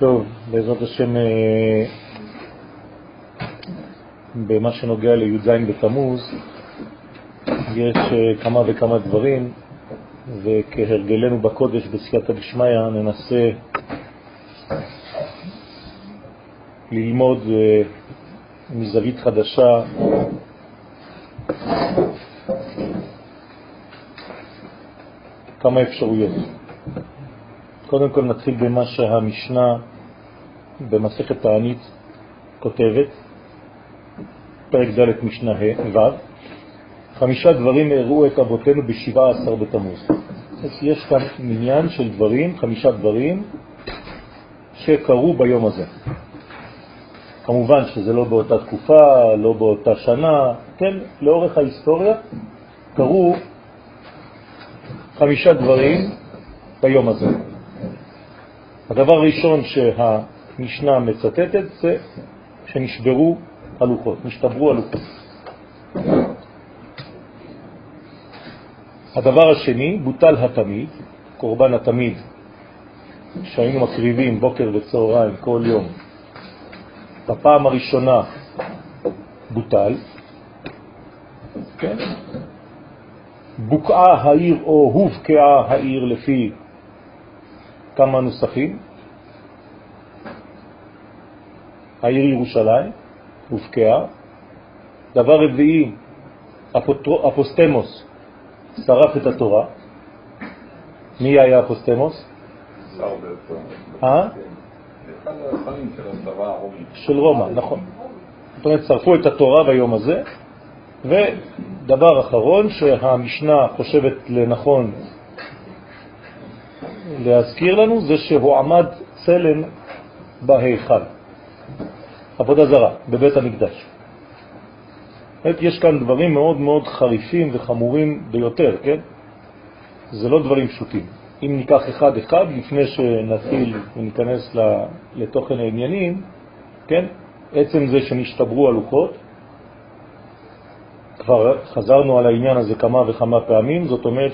טוב, בעזרת השם, אה, במה שנוגע לי"ז בתמוז, יש אה, כמה וכמה דברים, וכהרגלנו בקודש בסייעתא דשמיא ננסה ללמוד אה, מזווית חדשה כמה אפשרויות. קודם כל נתחיל במה שהמשנה במסכת תענית כותבת, פרק ד' משנה ו', חמישה דברים הראו את אבותינו בשבעה עשר בתמוז. אז יש כאן מניין של דברים, חמישה דברים, שקרו ביום הזה. כמובן שזה לא באותה תקופה, לא באותה שנה, כן, לאורך ההיסטוריה קרו חמישה דברים ביום הזה. הדבר הראשון שהמשנה מצטטת זה שנשברו הלוחות, נשתברו הלוחות. הדבר השני, בוטל התמיד, קורבן התמיד שהיינו מקריבים בוקר וצהריים כל יום, בפעם הראשונה בוטל, כן? בוקעה העיר או הובקעה העיר לפי כמה נוסחים. העיר ירושלים הובקעה. דבר רביעי, אפוסטמוס שרף את התורה. מי היה אפוסטמוס? אה? של רומא, נכון. זאת אומרת, שרפו את התורה ביום הזה, ודבר אחרון שהמשנה חושבת לנכון להזכיר לנו זה שהוא עמד צלם בהיכל, עבודה זרה, בבית המקדש. יש כאן דברים מאוד מאוד חריפים וחמורים ביותר, כן? זה לא דברים פשוטים. אם ניקח אחד אחד, לפני שנתחיל וניכנס לתוכן העניינים, כן? עצם זה שנשתברו הלוחות, כבר חזרנו על העניין הזה כמה וכמה פעמים, זאת אומרת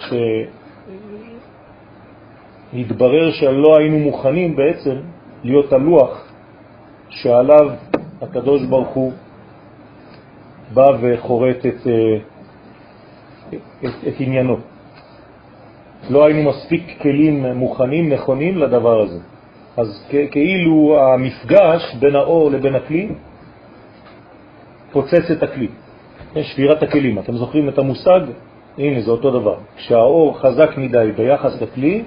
שהתברר שלא היינו מוכנים בעצם להיות הלוח שעליו הקדוש ברוך הוא בא וחורט את, אה, את, את עניינו. לא היינו מספיק כלים מוכנים, נכונים לדבר הזה. אז כאילו המפגש בין האור לבין הכלי פוצץ את הכלי. שבירת הכלים. אתם זוכרים את המושג? הנה, זה אותו דבר. כשהאור חזק מדי ביחס לכלי,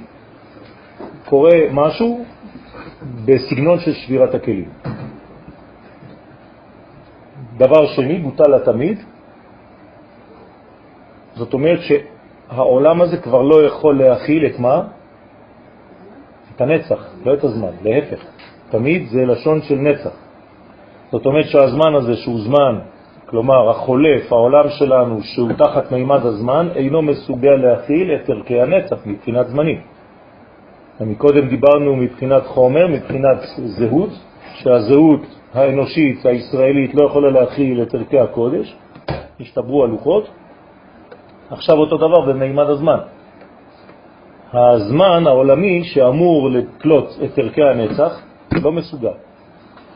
קורה משהו בסגנון של שבירת הכלים. דבר שני, בוטל התמיד. זאת אומרת שהעולם הזה כבר לא יכול להכיל את מה? את הנצח, לא את הזמן, להפך. תמיד זה לשון של נצח. זאת אומרת שהזמן הזה, שהוא זמן כלומר החולף, העולם שלנו, שהוא תחת מימד הזמן, אינו מסוגל להכיל את ערכי הנצח מבחינת זמנים. ומקודם דיברנו מבחינת חומר, מבחינת זהות, שהזהות האנושית, הישראלית, לא יכולה להכיל את ערכי הקודש, השתברו הלוחות. עכשיו אותו דבר במימד הזמן. הזמן העולמי שאמור לקלוט את ערכי הנצח לא מסוגל.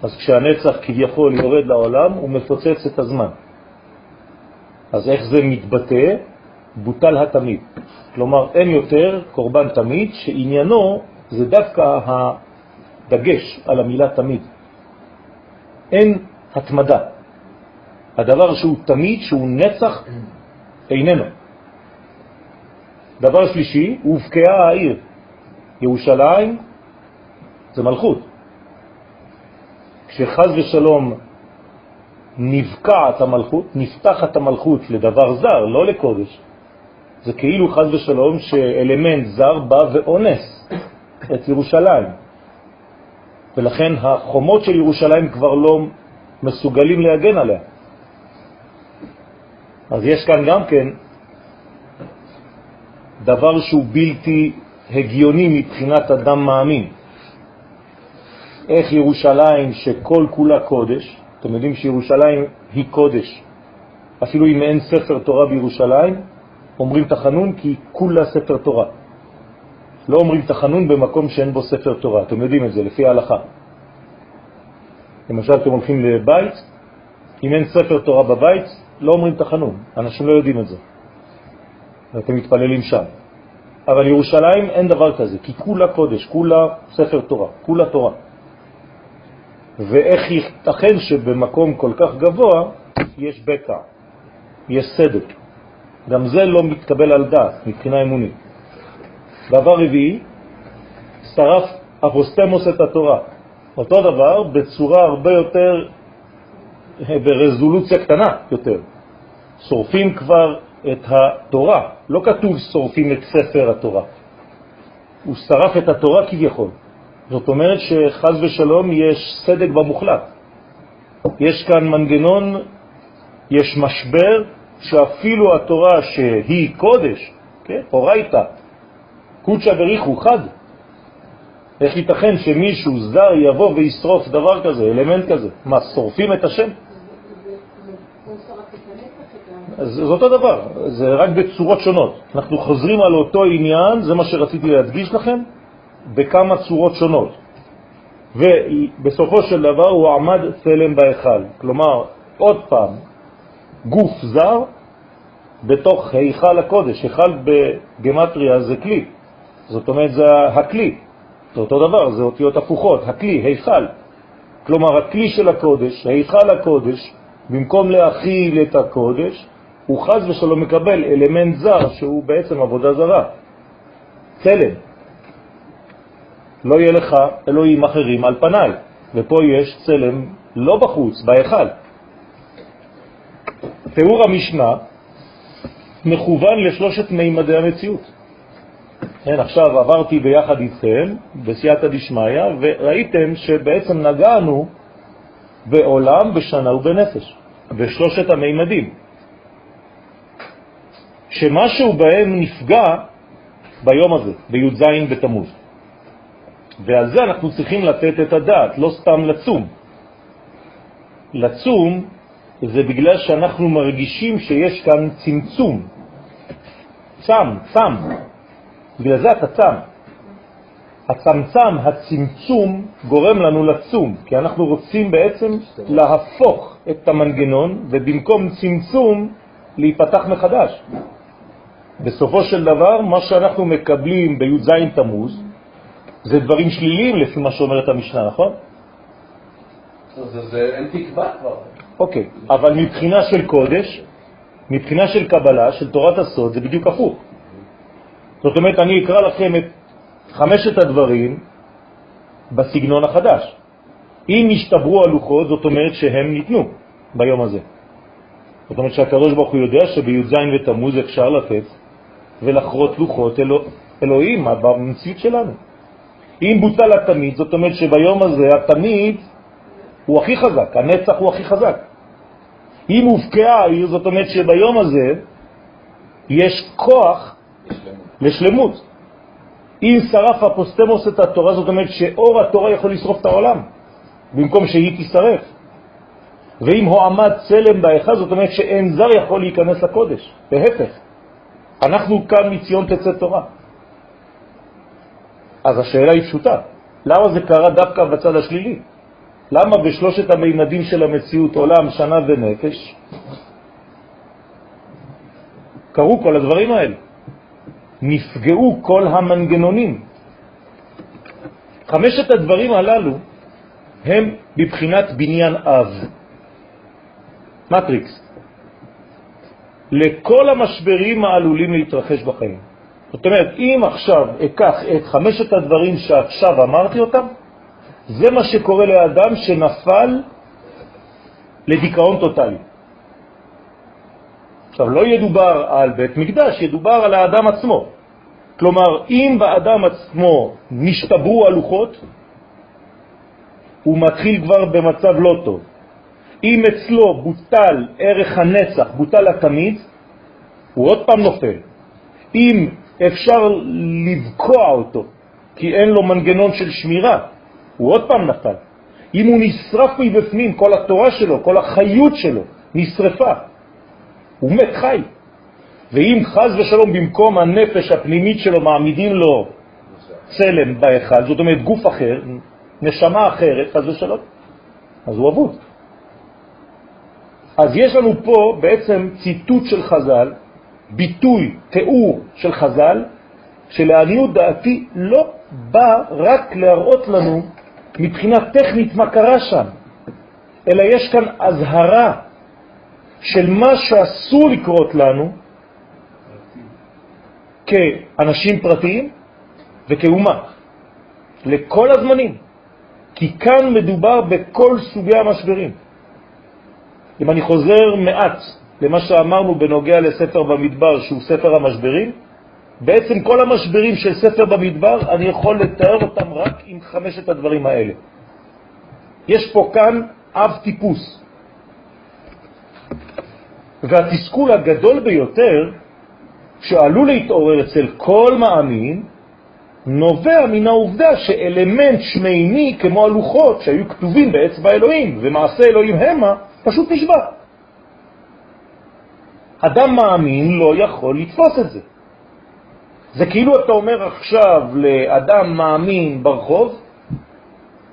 אז כשהנצח כביכול יורד לעולם, הוא מפוצץ את הזמן. אז איך זה מתבטא? בוטל התמיד. כלומר, אין יותר קורבן תמיד, שעניינו זה דווקא הדגש על המילה תמיד. אין התמדה. הדבר שהוא תמיד, שהוא נצח, איננו. דבר שלישי, הובקעה העיר. ירושלים זה מלכות. כשחז ושלום נבקעת המלכות, נפתחת המלכות לדבר זר, לא לקודש. זה כאילו חז ושלום שאלמנט זר בא ואונס את ירושלים. ולכן החומות של ירושלים כבר לא מסוגלים להגן עליה. אז יש כאן גם כן דבר שהוא בלתי הגיוני מבחינת אדם מאמין. איך ירושלים שכל כולה קודש, אתם יודעים שירושלים היא קודש, אפילו אם אין ספר תורה בירושלים, אומרים תחנון כי כולה ספר תורה. לא אומרים תחנון במקום שאין בו ספר תורה. אתם יודעים את זה, לפי ההלכה. למשל, אתם הולכים לבית, אם אין ספר תורה בבית, לא אומרים תחנון. אנשים לא יודעים את זה. ואתם מתפללים שם. אבל ירושלים אין דבר כזה, כי כולה קודש, כולה ספר תורה, כולה תורה. ואיך ייתכן שבמקום כל כך גבוה יש בקע, יש סדק. גם זה לא מתקבל על דעת מבחינה אמונית. דבר רביעי, שרף אפוסטמוס את התורה. אותו דבר בצורה הרבה יותר, ברזולוציה קטנה יותר. שורפים כבר את התורה, לא כתוב שורפים את ספר התורה. הוא שרף את התורה כביכול. זאת אומרת שחז ושלום יש סדק במוחלט. יש כאן מנגנון, יש משבר, שאפילו התורה שהיא קודש, כן, אורייתא, קודשא בריחו, חד. איך ייתכן שמישהו זר יבוא וישרוף דבר כזה, אלמנט כזה? מה, שורפים את השם? זה אותו דבר, זה רק בצורות שונות. אנחנו חוזרים על אותו עניין, זה מה שרציתי להדגיש לכם, בכמה צורות שונות. ובסופו של דבר הוא עמד צלם בהיכל. כלומר, עוד פעם, גוף זר בתוך היכל הקודש. היכל בגמטריה זה כלי. זאת אומרת, זה הכלי. זה אותו דבר, זה אותיות הפוכות. הכלי, היכל. כלומר, הכלי של הקודש, היכל הקודש, במקום להכיל את הקודש, הוא חז ושלום מקבל אלמנט זר שהוא בעצם עבודה זרה. צלם. לא יהיה לך אלוהים אחרים על פניי, ופה יש צלם לא בחוץ, בהיכל. תיאור המשנה מכוון לשלושת מימדי המציאות. כן, עכשיו עברתי ביחד איתכם בסייעתא דשמיא, וראיתם שבעצם נגענו בעולם, בשנה ובנפש, בשלושת המימדים. שמשהו בהם נפגע ביום הזה, בי"ז בתמוז. ועל זה אנחנו צריכים לתת את הדעת, לא סתם לצום. לצום זה בגלל שאנחנו מרגישים שיש כאן צמצום. צם, צם. בגלל זה אתה צם. הצמצם, הצמצום, גורם לנו לצום, כי אנחנו רוצים בעצם להפוך את המנגנון, ובמקום צמצום, להיפתח מחדש. בסופו של דבר, מה שאנחנו מקבלים בי"ז תמוז, זה דברים שליליים לפי מה שאומרת המשנה, נכון? זה, זה אין תקווה כבר. אוקיי, אבל מבחינה של קודש, מבחינה של קבלה, של תורת הסוד, זה בדיוק הפוך. זאת אומרת, אני אקרא לכם את חמשת הדברים בסגנון החדש. אם השתברו הלוחות, זאת אומרת שהם ניתנו ביום הזה. זאת אומרת שהקדוש ברוך הוא יודע שבי"ז ותמוז אפשר לתת ולחרות לוחות אלוה, אלוהים במציאות שלנו. אם בוטל התמיד, זאת אומרת שביום הזה התמיד הוא הכי חזק, הנצח הוא הכי חזק. אם הופקעה העיר, זאת אומרת שביום הזה יש כוח לשלמות. אם שרף אפוסטמוס את התורה, זאת אומרת שאור התורה יכול לשרוף את העולם, במקום שהיא תשרף. ואם הוא עמד צלם בהיכל, זאת אומרת שאין זר יכול להיכנס לקודש, להפך. אנחנו כאן מציון תצא תורה. אז השאלה היא פשוטה, למה זה קרה דווקא בצד השלילי? למה בשלושת המימדים של המציאות, עולם, שנה ונפש, קרו כל הדברים האלה? נפגעו כל המנגנונים. חמשת הדברים הללו הם בבחינת בניין אב, מטריקס, לכל המשברים העלולים להתרחש בחיים. זאת אומרת, אם עכשיו אקח את חמשת הדברים שעכשיו אמרתי אותם, זה מה שקורה לאדם שנפל לדיכאון טוטלי. עכשיו, לא ידובר על בית מקדש, ידובר על האדם עצמו. כלומר, אם באדם עצמו נשתברו הלוחות, הוא מתחיל כבר במצב לא טוב. אם אצלו בוטל ערך הנצח, בוטל התמיד, הוא עוד פעם נופל. אם אפשר לבקוע אותו, כי אין לו מנגנון של שמירה, הוא עוד פעם נפל. אם הוא נשרף מבפנים, כל התורה שלו, כל החיות שלו נשרפה, הוא מת חי. ואם חז ושלום במקום הנפש הפנימית שלו מעמידים לו צלם בהיכל, זאת אומרת גוף אחר, נשמה אחרת, חס ושלום, אז הוא אבוד. אז יש לנו פה בעצם ציטוט של חז"ל, ביטוי, תיאור של חז"ל, שלעניות דעתי לא בא רק להראות לנו מבחינה טכנית מה קרה שם, אלא יש כאן הזהרה של מה שאסור לקרות לנו כאנשים פרטיים וכאומה, לכל הזמנים, כי כאן מדובר בכל סוגי המשברים. אם אני חוזר מעט למה שאמרנו בנוגע לספר במדבר, שהוא ספר המשברים, בעצם כל המשברים של ספר במדבר, אני יכול לתאר אותם רק עם חמשת הדברים האלה. יש פה כאן אב טיפוס. והתסכול הגדול ביותר שעלול להתעורר אצל כל מאמין נובע מן העובדה שאלמנט שמימי כמו הלוחות שהיו כתובים באצבע אלוהים ומעשה אלוהים המה פשוט נשבע. אדם מאמין לא יכול לתפוס את זה. זה כאילו אתה אומר עכשיו לאדם מאמין ברחוב,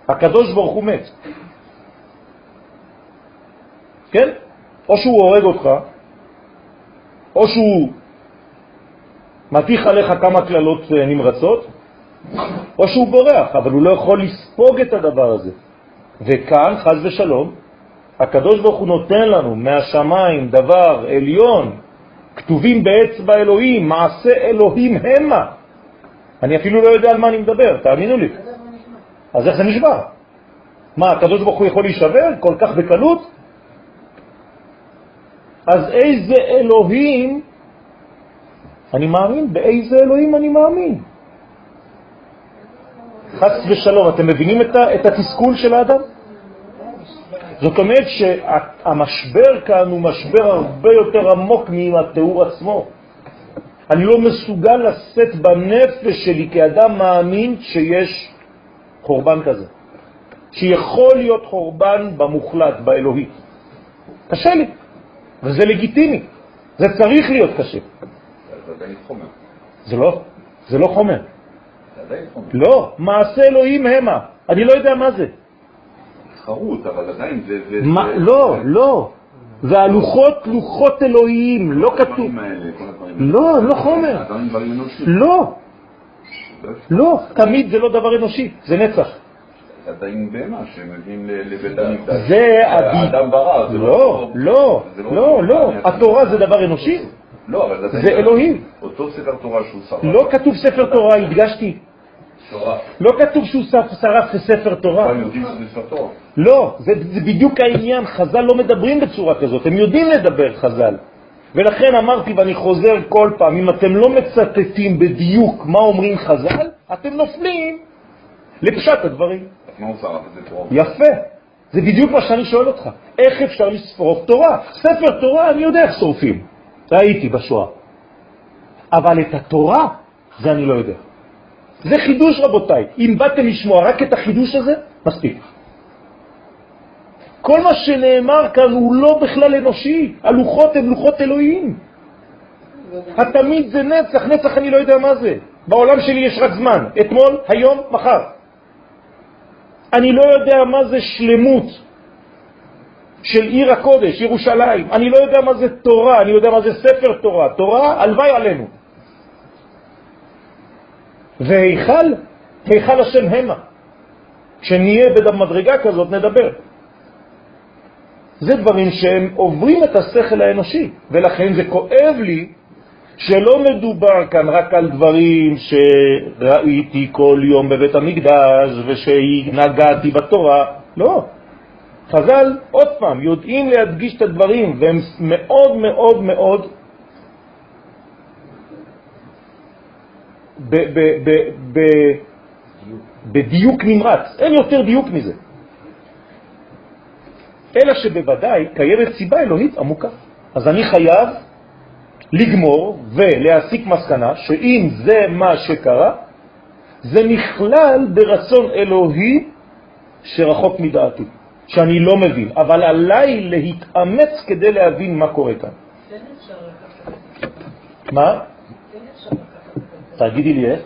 הקדוש ברוך הוא מת. כן? או שהוא הורג אותך, או שהוא מתיך עליך כמה כללות אה, נמרצות, או שהוא בורח, אבל הוא לא יכול לספוג את הדבר הזה. וכאן, חז ושלום, הקדוש ברוך הוא נותן לנו מהשמיים דבר עליון, כתובים באצבע אלוהים, מעשה אלוהים המה. אני אפילו לא יודע על מה אני מדבר, תאמינו לי. אז איך זה נשבר? מה, הקדוש ברוך הוא יכול להישבר כל כך בקלות? אז איזה אלוהים אני מאמין? באיזה אלוהים אני מאמין? חס ושלום, אתם מבינים את, את התסכול של האדם? זאת אומרת שהמשבר כאן הוא משבר הרבה יותר עמוק מהתיאור עצמו. אני לא מסוגל לשאת בנפש שלי כאדם מאמין שיש חורבן כזה, שיכול להיות חורבן במוחלט, באלוהי. קשה לי, וזה לגיטימי, זה צריך להיות קשה. זה עדיין חומר. זה לא, זה לא חומר. זה עדיין חומר. לא, מעשה אלוהים המה, אני לא יודע מה זה. חרוט, אבל עדיין זה... זה מה, זה- לא, זה- לא. והלוחות, לוחות אלוהים, לא כתוב. לא, לא חומר. לא, לא, לא, תמיד זה לא דבר אנושי, זה נצח. זה עדיין בהמה שמביאים לבית המקדש. זה האדם ברא, זה לא, לא, זה לא, לא. התורה זה דבר אנושי? לא, אבל. זה אלוהים. אותו ספר תורה שהוא שרף. לא כתוב ספר תורה, הדגשתי. לא כתוב שהוא שרף ספר תורה. לא, זה, בדיוק העניין, חז"ל לא מדברים בצורה כזאת, הם יודעים לדבר חז"ל. ולכן אמרתי ואני חוזר כל פעם, אם אתם לא מצטטים בדיוק מה אומרים חז"ל, אתם נופלים לפשט הדברים. תורה? יפה, זה בדיוק מה שאני שואל אותך. איך אפשר לשרוף תורה? ספר תורה, אני יודע איך שורפים. ראיתי בשואה. אבל את התורה, זה אני לא יודע. זה חידוש, רבותיי. אם באתם לשמוע רק את החידוש הזה, מספיק. כל מה שנאמר כאן הוא לא בכלל אנושי. הלוחות הן לוחות אלוהים. התמיד זה נצח, נצח אני לא יודע מה זה. בעולם שלי יש רק זמן, אתמול, היום, מחר. אני לא יודע מה זה שלמות של עיר הקודש, ירושלים. אני לא יודע מה זה תורה, אני יודע מה זה ספר תורה. תורה, הלוואי עלינו. והיכל, היכל השם המה. כשנהיה במדרגה כזאת נדבר. זה דברים שהם עוברים את השכל האנושי, ולכן זה כואב לי שלא מדובר כאן רק על דברים שראיתי כל יום בבית המקדש ושנגעתי בתורה, לא. חז"ל, עוד פעם, יודעים להדגיש את הדברים, והם מאוד מאוד מאוד בדיוק נמרץ, אין יותר דיוק מזה. אלא שבוודאי קיימת סיבה אלוהית עמוקה. אז אני חייב לגמור ולהסיק מסקנה שאם זה מה שקרה, זה נכלל ברצון אלוהי שרחוק מדעתי, שאני לא מבין, אבל עליי להתאמץ כדי להבין מה קורה כאן. כן. מה? כן אפשר לקחת את זה. תגידי לי איך.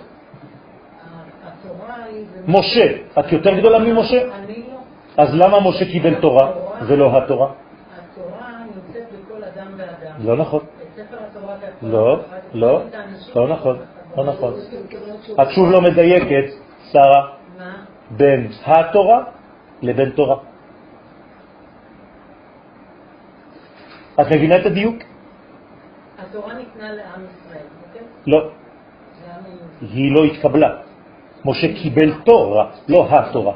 משה, את יותר גדולה ממשה? אני לא. אז למה משה קיבל תורה ולא התורה? התורה נמצאת בכל אדם ואדם. לא נכון. לא, לא, לא נכון, לא נכון. את שוב לא מדייקת, שרה? בין התורה לבין תורה. את מבינה את הדיוק? התורה ניתנה לעם ישראל, אוקיי? לא. היא לא התקבלה. משה קיבל תורה, לא התורה.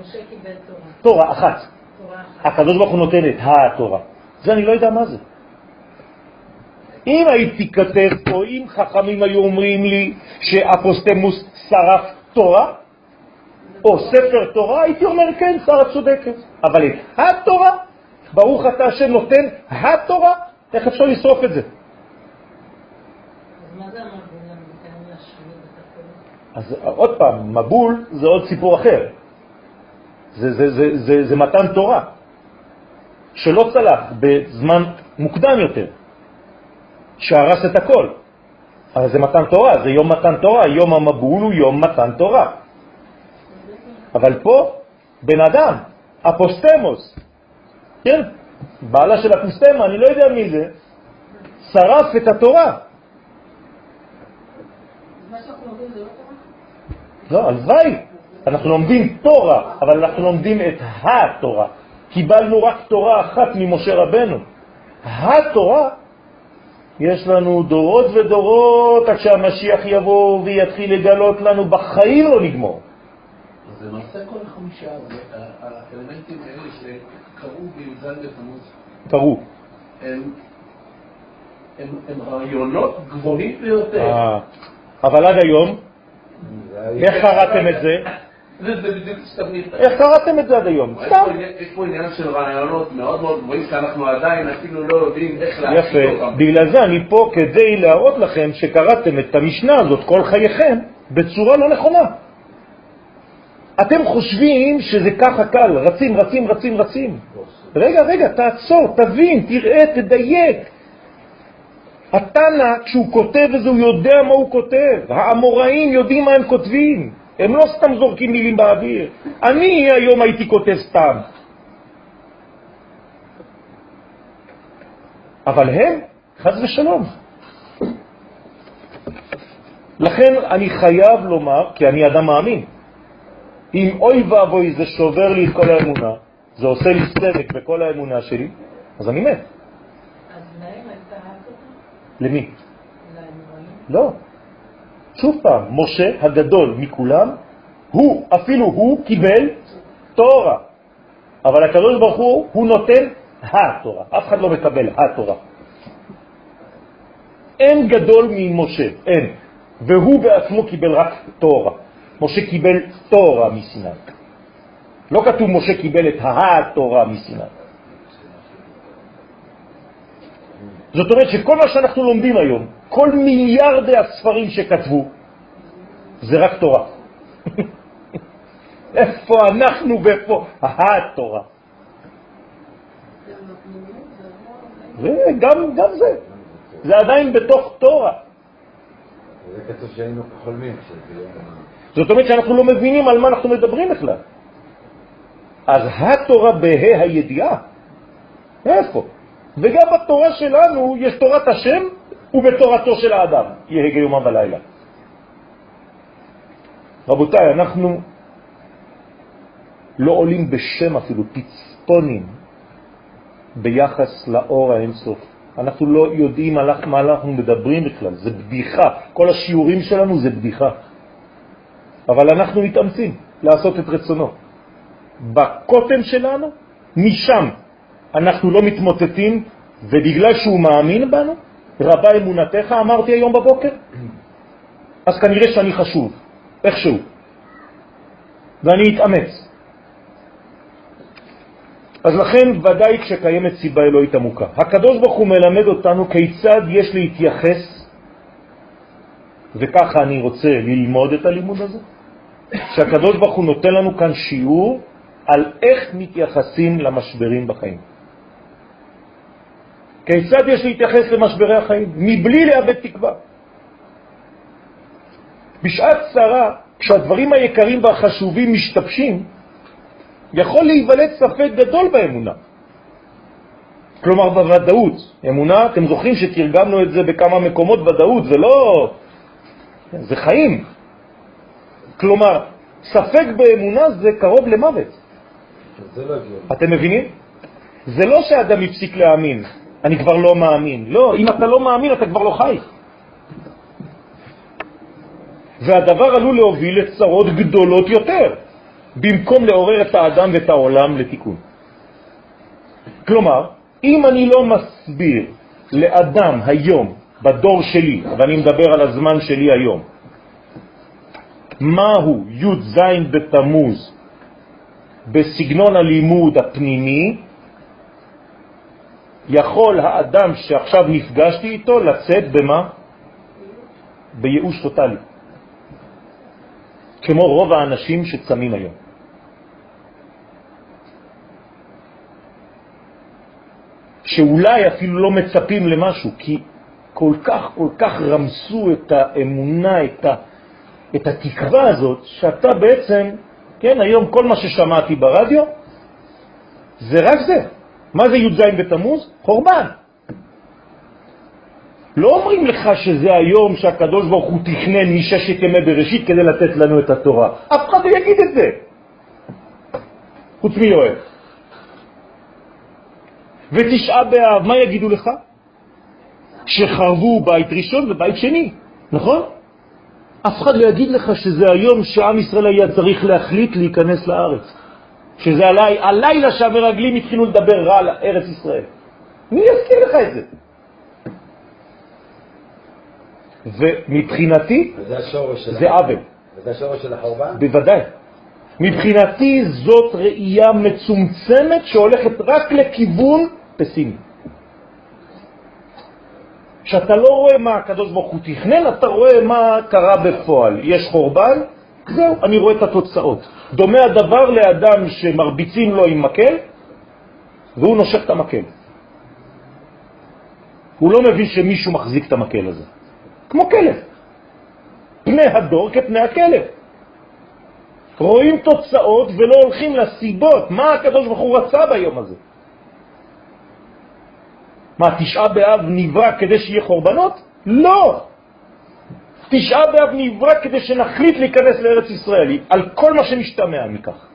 משה קיבל תורה. תורה אחת. תורה אחת. הקדוש ברוך הוא נותן את התורה. זה אני לא יודע מה זה. אם הייתי כתב פה, אם חכמים היו אומרים לי שאפוסטמוס שרף תורה, או ספר תורה, הייתי אומר כן, שרה צודקת. אבל את התורה, ברוך אתה השם נותן התורה, איך אפשר לשרוף את זה? אז מה זה המבול המתאם להשמיד את הכל? אז עוד פעם, מבול זה עוד סיפור אחר. זה, זה, זה, זה, זה מתן תורה, שלא צלח בזמן מוקדם יותר, שהרס את הכל. אבל זה מתן תורה, זה יום מתן תורה, יום המבול הוא יום מתן תורה. אבל פה, בן אדם, אפוסטמוס, כן, בעלה של אפוסטמה, אני לא יודע מי זה, שרף את התורה. מה שאנחנו לומדים זה לא? לא, הלוואי. אנחנו לומדים תורה, אבל אנחנו לומדים את התורה. קיבלנו רק תורה אחת ממשה רבנו. התורה, יש לנו דורות ודורות עד שהמשיח יבוא ויתחיל לגלות לנו, בחיים לא נגמור. אז למעשה כל החמישה, זה- ה- האלמנטים האלה שקרו בי"ז בתמוז. הם, הם, הם רעיונות גבוהים ביותר. אה, אבל עד היום, איך קראתם את זה? איך קראתם את זה עד היום? יש סתם. פה עניין- יש פה עניין של רעיונות מאוד מאוד גבוהים שאנחנו עדיין אפילו לא יודעים איך יפה. אותם. בגלל זה אני פה כדי להראות לכם שקראתם את המשנה הזאת כל חייכם בצורה לא נכונה. אתם חושבים שזה ככה קל, רצים, רצים, רצים, רצים. רגע, רגע, תעצור, תבין, תראה, תדייק. התנא, כשהוא כותב את זה, הוא יודע מה הוא כותב. האמוראים יודעים מה הם כותבים. הם לא סתם זורקים מילים באוויר. אני היום הייתי כותב סתם. אבל הם, חז ושלום. לכן אני חייב לומר, כי אני אדם מאמין, אם אוי ואבוי זה שובר לי את כל האמונה, זה עושה לי סדק בכל האמונה שלי, אז אני מת. אז להם הייתה התורה? למי? לא. שוב פעם, משה הגדול מכולם, הוא, אפילו הוא קיבל תורה. אבל הקדוש ברוך הוא, הוא נותן התורה. אף אחד לא מקבל התורה. אין גדול ממשה, אין. והוא בעצמו קיבל רק תורה. משה קיבל תורה מסיני. לא כתוב משה קיבל את התורה מסיני. זאת אומרת שכל מה שאנחנו לומדים היום, כל מיליארדי הספרים שכתבו, זה רק תורה. איפה אנחנו ואיפה התורה? וגם גם זה, זה עדיין בתוך תורה. זה כתוב שהיינו ה- זאת אומרת שאנחנו לא מבינים על מה אנחנו מדברים בכלל. אז התורה בה"א הידיעה, איפה? וגם בתורה שלנו יש תורת השם ובתורתו של האדם, יהגה יומם ולילה. רבותיי, אנחנו לא עולים בשם אפילו פצפונים ביחס לאור האינסוף. אנחנו לא יודעים על מה אנחנו מדברים בכלל, זה בדיחה. כל השיעורים שלנו זה בדיחה. אבל אנחנו מתאמצים לעשות את רצונו. בקוטן שלנו, משם אנחנו לא מתמוטטים, ובגלל שהוא מאמין בנו, רבה אמונתך, אמרתי היום בבוקר, אז כנראה שאני חשוב, איכשהו, ואני אתאמץ. אז לכן ודאי כשקיימת סיבה אלוהית עמוקה. הקדוש ברוך הוא מלמד אותנו כיצד יש להתייחס, וככה אני רוצה ללמוד את הלימוד הזה, שהקדוש ברוך הוא נותן לנו כאן שיעור על איך מתייחסים למשברים בחיים. כיצד יש להתייחס למשברי החיים, מבלי לאבד תקווה. בשעת צרה, כשהדברים היקרים והחשובים משתבשים, יכול להיוולד ספק גדול באמונה. כלומר בוודאות. אמונה, אתם זוכרים שתרגמנו את זה בכמה מקומות ודאות, זה לא... זה חיים. כלומר, ספק באמונה זה קרוב למוות. זה לא. אתם מבינים? זה לא שאדם הפסיק להאמין, אני כבר לא מאמין. לא, אם אתה לא מאמין אתה כבר לא חי. והדבר עלול להוביל לצרות גדולות יותר, במקום לעורר את האדם ואת העולם לתיקון. כלומר, אם אני לא מסביר לאדם היום, בדור שלי, ואני מדבר על הזמן שלי היום, מהו י"ז בתמוז בסגנון הלימוד הפנימי, יכול האדם שעכשיו נפגשתי איתו לצאת במה? בייאוש טוטלי. כמו רוב האנשים שצמים היום. שאולי אפילו לא מצפים למשהו, כי כל כך, כל כך רמסו את האמונה, את, ה, את התקווה הזאת, שאתה בעצם, כן, היום כל מה ששמעתי ברדיו, זה רק זה. מה זה י"ז בתמוז? חורבן. לא אומרים לך שזה היום שהקדוש ברוך הוא תכנן מששת ימי בראשית כדי לתת לנו את התורה. אף אחד לא יגיד את זה, חוץ מיואל. ותשעה באב, מה יגידו לך? שחרבו בית ראשון ובית שני, נכון? אף אחד לא יגיד לך שזה היום שעם ישראל היה צריך להחליט להיכנס לארץ. שזה הלי, הלילה שהמרגלים התחילו לדבר רע על ארץ ישראל. מי יזכיר לך את זה? ומבחינתי זה עוול. וזה השורש של החורבן? בוודאי. מבחינתי זאת ראייה מצומצמת שהולכת רק לכיוון פסימי. כשאתה לא רואה מה הקדוש ברוך הוא תכנן, אתה רואה מה קרה בפועל. יש חורבן, זהו, אני רואה את התוצאות. דומה הדבר לאדם שמרביצים לו עם מקל, והוא נושך את המקל. הוא לא מבין שמישהו מחזיק את המקל הזה. כמו כלב. פני הדור כפני הכלב. רואים תוצאות ולא הולכים לסיבות. מה הקדוש ברוך הוא רצה ביום הזה? מה, תשעה באב נברא כדי שיהיה חורבנות? לא. תשעה באב נברא כדי שנחליט להיכנס לארץ ישראל, על כל מה שמשתמע מכך.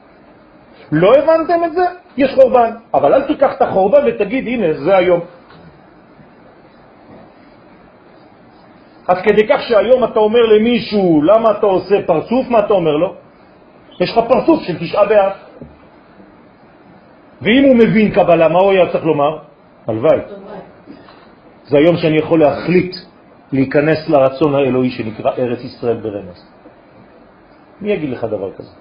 לא הבנתם את זה? יש חורבן. אבל אל תיקח את החורבן ותגיד, הנה, זה היום. עד כדי כך שהיום אתה אומר למישהו, למה אתה עושה פרצוף? מה אתה אומר לו? יש לך פרצוף של תשעה באב. ואם הוא מבין קבלה, מה הוא היה צריך לומר? הלוואי. זה היום שאני יכול להחליט להיכנס לרצון האלוהי שנקרא ארץ ישראל ברמז. מי יגיד לך דבר כזה?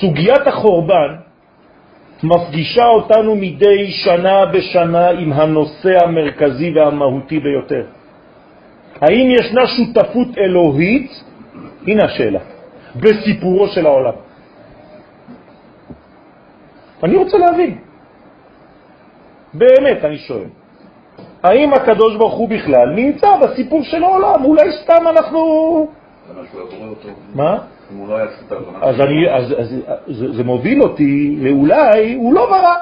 סוגיית החורבן מפגישה אותנו מדי שנה בשנה עם הנושא המרכזי והמהותי ביותר. האם ישנה שותפות אלוהית? הנה השאלה. בסיפורו של העולם. אני רוצה להבין. באמת, אני שואל. האם הקדוש ברוך הוא בכלל נמצא בסיפור של העולם? אולי סתם אנחנו... מה? אם הוא לא היה. אז, אני, אז, אז זה, זה מוביל אותי לאולי הוא לא ברא.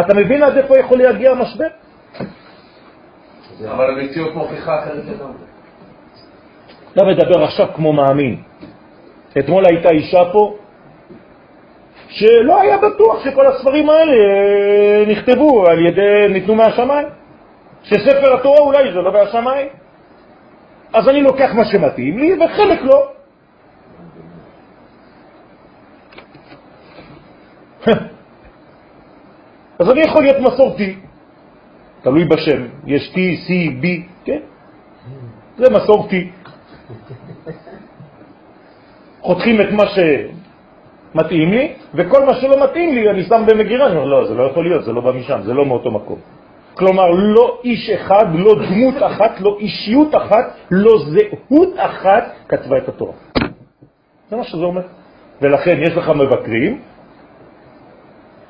אתה מבין עד איפה יכול להגיע המשבר? אבל המציאות מוכיחה אחרת לגמרי. אתה מדבר עכשיו כמו מאמין. אתמול הייתה אישה פה שלא היה בטוח שכל הספרים האלה אה, נכתבו על ידי, ניתנו מהשמיים. שספר התורה אולי זה לא מהשמיים. אז אני לוקח מה שמתאים לי וחלק לא. אז אני יכול להיות מסורתי, תלוי בשם, יש T, C, B, כן? זה מסורתי. חותכים את מה שמתאים לי, וכל מה שלא מתאים לי אני שם במגירה, אני אומר, לא, זה לא יכול להיות, זה לא בא משם, זה לא מאותו מקום. כלומר, לא איש אחד, לא דמות אחת, לא אישיות אחת, לא זהות אחת כתבה את התורה. זה מה שזה אומר. ולכן יש לך מבקרים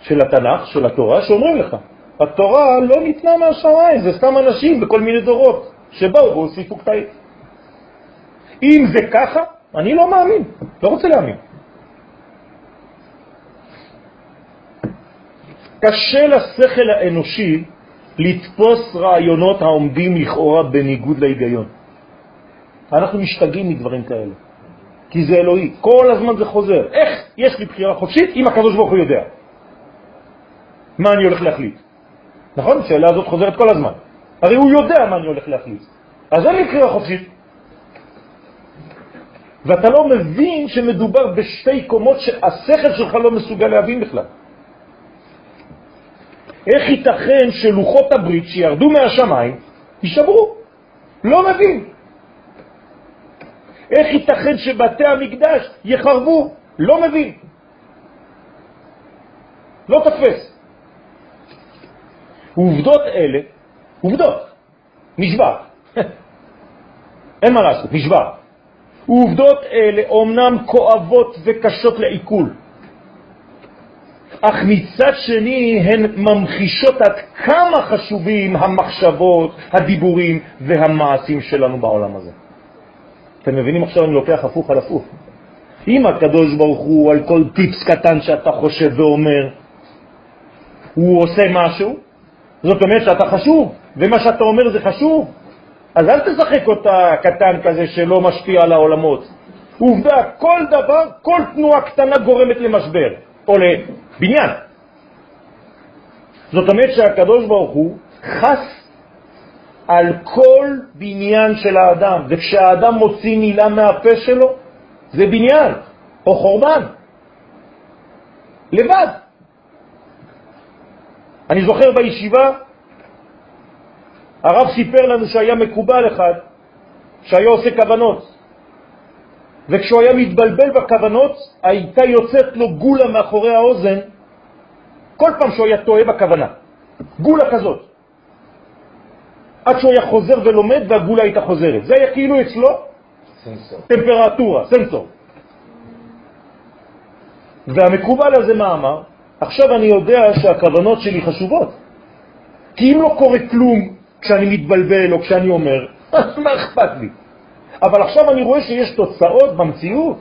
של התנ"ך, של התורה, שאומרים לך, התורה לא ניתנה מהשמיים, זה סתם אנשים בכל מיני דורות שבאו והוסיפו קטעים. אם זה ככה, אני לא מאמין, לא רוצה להאמין. קשה לשכל האנושי לתפוס רעיונות העומדים לכאורה בניגוד להיגיון. אנחנו משתגעים מדברים כאלה, כי זה אלוהי, כל הזמן זה חוזר. איך יש לי בחירה חופשית אם הקדוש ברוך הוא יודע? מה אני הולך להחליט? נכון? השאלה הזאת חוזרת כל הזמן. הרי הוא יודע מה אני הולך להחליט. אז אין לי בחירה חופשית. ואתה לא מבין שמדובר בשתי קומות שהשכל שלך לא מסוגל להבין בכלל. איך ייתכן שלוחות הברית שירדו מהשמיים יישברו? לא מבין. איך ייתכן שבתי המקדש יחרבו? לא מבין. לא תפס. עובדות אלה, עובדות, נשבר. אין מה לעשות, נשבר. עובדות אלה אומנם כואבות וקשות לעיכול, אך מצד שני הן ממחישות עד כמה חשובים המחשבות, הדיבורים והמעשים שלנו בעולם הזה. אתם מבינים עכשיו אני לוקח הפוך על הפוך. אם הקדוש ברוך הוא על כל טיפס קטן שאתה חושב ואומר, הוא עושה משהו, זאת אומרת שאתה חשוב, ומה שאתה אומר זה חשוב, אז אל תשחק אותה קטן כזה שלא משפיע על העולמות. עובדה, כל דבר, כל תנועה קטנה גורמת למשבר, או לבניין. זאת אומרת שהקדוש ברוך הוא חס על כל בניין של האדם, וכשהאדם מוציא מילה מהפה שלו, זה בניין או חורבן. לבד. אני זוכר בישיבה הרב סיפר לנו שהיה מקובל אחד שהיה עושה כוונות, וכשהוא היה מתבלבל בכוונות, הייתה יוצאת לו גולה מאחורי האוזן כל פעם שהוא היה טועה בכוונה. גולה כזאת. עד שהוא היה חוזר ולומד והגולה הייתה חוזרת. זה היה כאילו אצלו סנסור. טמפרטורה, סנסור. והמקובל הזה מה אמר? עכשיו אני יודע שהכוונות שלי חשובות. כי אם לא קורה כלום כשאני מתבלבל או כשאני אומר, מה אכפת לי? אבל עכשיו אני רואה שיש תוצאות במציאות.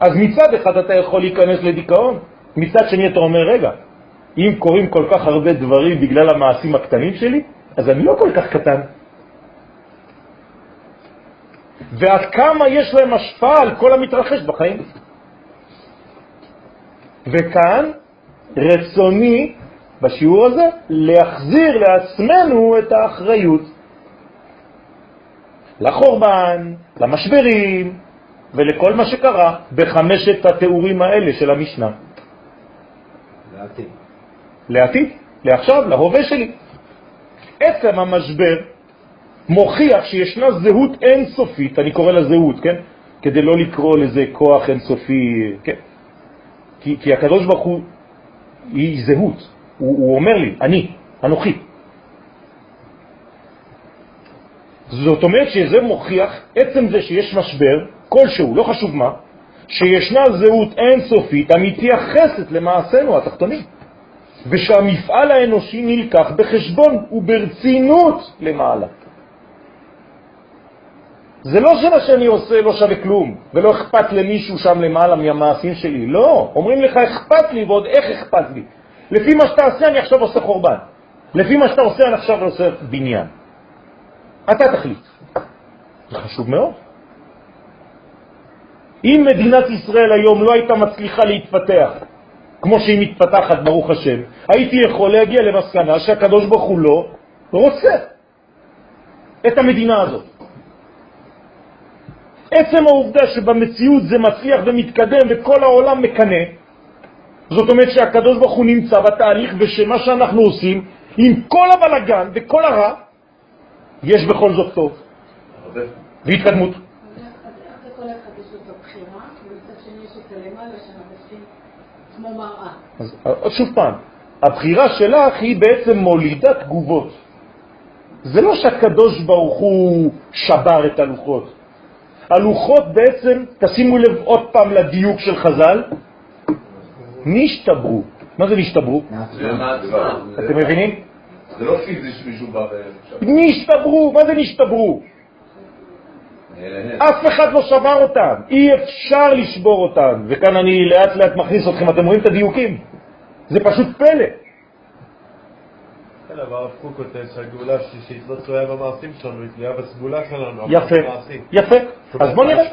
אז מצד אחד אתה יכול להיכנס לדיכאון, מצד שני אתה אומר, רגע, אם קורים כל כך הרבה דברים בגלל המעשים הקטנים שלי, אז אני לא כל כך קטן. ועד כמה יש להם השפעה על כל המתרחש בחיים. וכאן רצוני בשיעור הזה להחזיר לעצמנו את האחריות לחורבן, למשברים ולכל מה שקרה בחמשת התיאורים האלה של המשנה. לעתיד. לעתיד, לעכשיו, להווה שלי. עצם המשבר מוכיח שישנה זהות אינסופית, אני קורא לה זהות, כן? כדי לא לקרוא לזה כוח אינסופי, כן? כי, כי הקדוש ברוך הוא היא זהות, הוא, הוא אומר לי, אני, אנוכי. זאת אומרת שזה מוכיח, עצם זה שיש משבר, כלשהו, לא חשוב מה, שישנה זהות אינסופית המתייחסת למעשינו התחתונים, ושהמפעל האנושי נלקח בחשבון וברצינות למעלה. זה לא שמה שאני עושה לא שווה כלום, ולא אכפת למישהו שם למעלה מהמעשים שלי. לא, אומרים לך אכפת לי, ועוד איך אכפת לי. לפי מה שאתה עושה אני עכשיו עושה חורבן. לפי מה שאתה עושה אני עכשיו עושה בניין. אתה תחליט. זה חשוב מאוד. אם מדינת ישראל היום לא הייתה מצליחה להתפתח כמו שהיא מתפתחת, ברוך השם, הייתי יכול להגיע למסקנה שהקדוש ברוך הוא לא רוצה את המדינה הזאת. עצם העובדה שבמציאות זה מצליח ומתקדם וכל העולם מקנה, זאת אומרת שהקדוש ברוך הוא נמצא בתהליך ושמה שאנחנו עושים, עם כל הבלגן וכל הרע, יש בכל זאת טוב. והתקדמות. אז שוב פעם, הבחירה שלך היא בעצם מולידה תגובות. זה לא שהקדוש ברוך הוא שבר את הלוחות. הלוחות בעצם, תשימו לב עוד פעם לדיוק של חז"ל, נשתברו. מה זה נשתברו? אתם מבינים? זה לא פיזי שמישהו בא ו... נשתברו, מה זה נשתברו? אף אחד לא שבר אותם, אי אפשר לשבור אותם, וכאן אני לאט לאט מכניס אתכם, אתם רואים את הדיוקים? זה פשוט פלא. כן, אבל הרב קוק כותב שהגאולה השלישית לא תלויה במעשים שלנו, היא תלויה בסגולה שלנו. יפה. יפה. אז בוא נראה.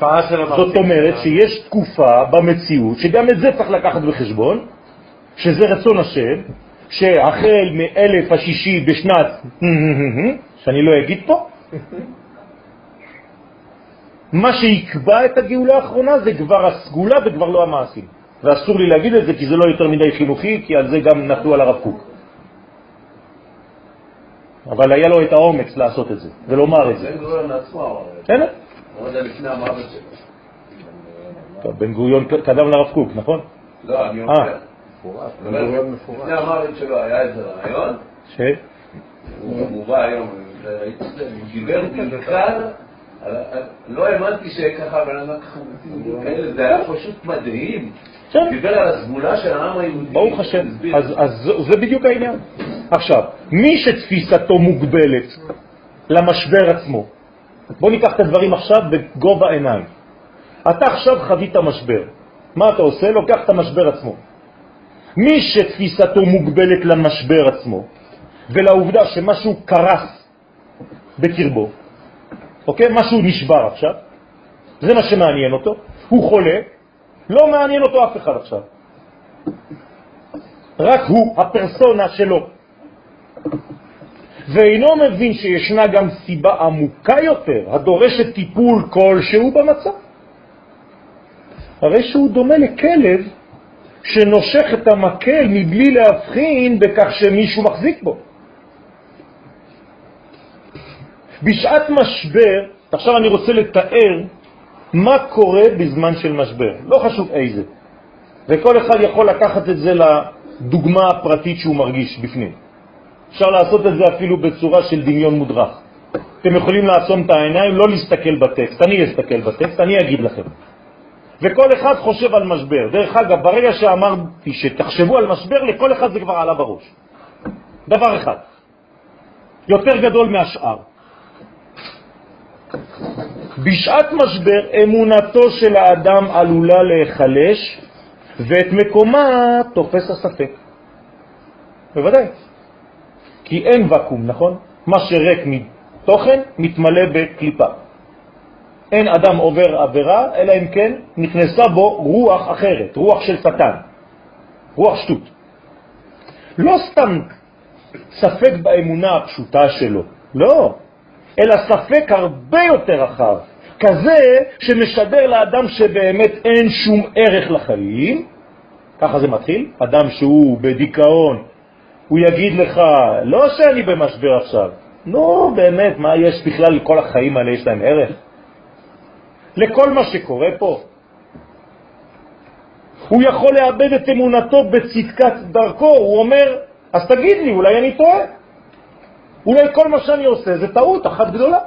זאת אומרת. שיש תקופה במציאות, שגם את זה צריך לקחת בחשבון, שזה רצון השם, שהחל מאלף השישי בשנת, שאני לא אגיד פה, מה שיקבע את הגאולה האחרונה זה כבר הסגולה וכבר לא המעשים. ואסור לי להגיד את זה כי זה לא יותר מדי חינוכי, כי על זה גם נתנו על הרב קוק. אבל היה לו את האומץ לעשות את זה, ולומר את זה. בן גוריון לעצמו אמר את זה. לפני המוות שלו. בן גוריון קדם לרב קוק, נכון? לא, אני אה. אומר. מפורש, אני אומר, בן-גוריון מפורש. לפני המוות שלו היה איזה רעיון, ש... הוא בא היום, ראיתי את זה, הוא דיבר בעיקר, לא האמנתי שככה בן אדם ככה זה היה פשוט מדהים. הוא דיבר על הסגולה של העם היהודי. ברוך השם. אז, זה בדיוק העניין. עכשיו, מי שתפיסתו מוגבלת למשבר עצמו, בוא ניקח את הדברים עכשיו בגובה עיניים. אתה עכשיו חווית משבר. מה אתה עושה? לוקח את המשבר עצמו. מי שתפיסתו מוגבלת למשבר עצמו, ולעובדה שמשהו קרס בקרבו, אוקיי? משהו נשבר עכשיו, זה מה שמעניין אותו, הוא חולה, לא מעניין אותו אף אחד עכשיו. רק הוא, הפרסונה שלו. ואינו מבין שישנה גם סיבה עמוקה יותר, הדורשת טיפול כלשהו במצב. הרי שהוא דומה לכלב שנושך את המקל מבלי להבחין בכך שמישהו מחזיק בו. בשעת משבר, עכשיו אני רוצה לתאר מה קורה בזמן של משבר, לא חשוב איזה. וכל אחד יכול לקחת את זה לדוגמה הפרטית שהוא מרגיש בפנים. אפשר לעשות את זה אפילו בצורה של דמיון מודרך. אתם יכולים לעצום את העיניים, לא להסתכל בטקסט, אני אסתכל בטקסט, אני אגיד לכם. וכל אחד חושב על משבר. דרך אגב, ברגע שאמרתי שתחשבו על משבר, לכל אחד זה כבר עלה בראש. דבר אחד, יותר גדול מהשאר. בשעת משבר אמונתו של האדם עלולה להיחלש ואת מקומה תופס הספק. בוודאי. כי אין וקום, נכון? מה שריק מתוכן מתמלא בקליפה. אין אדם עובר עבירה, אלא אם כן נכנסה בו רוח אחרת, רוח של שטן, רוח שטות. לא סתם ספק באמונה הפשוטה שלו, לא, אלא ספק הרבה יותר רחב, כזה שמשדר לאדם שבאמת אין שום ערך לחיים, ככה זה מתחיל, אדם שהוא בדיכאון, הוא יגיד לך, לא שאני במשבר עכשיו, לא באמת, מה יש בכלל לכל החיים האלה, יש להם ערך? לכל מה שקורה פה. הוא יכול לאבד את אמונתו בצדקת דרכו, הוא אומר, אז תגיד לי, אולי אני טועה. אולי כל מה שאני עושה זה טעות אחת גדולה.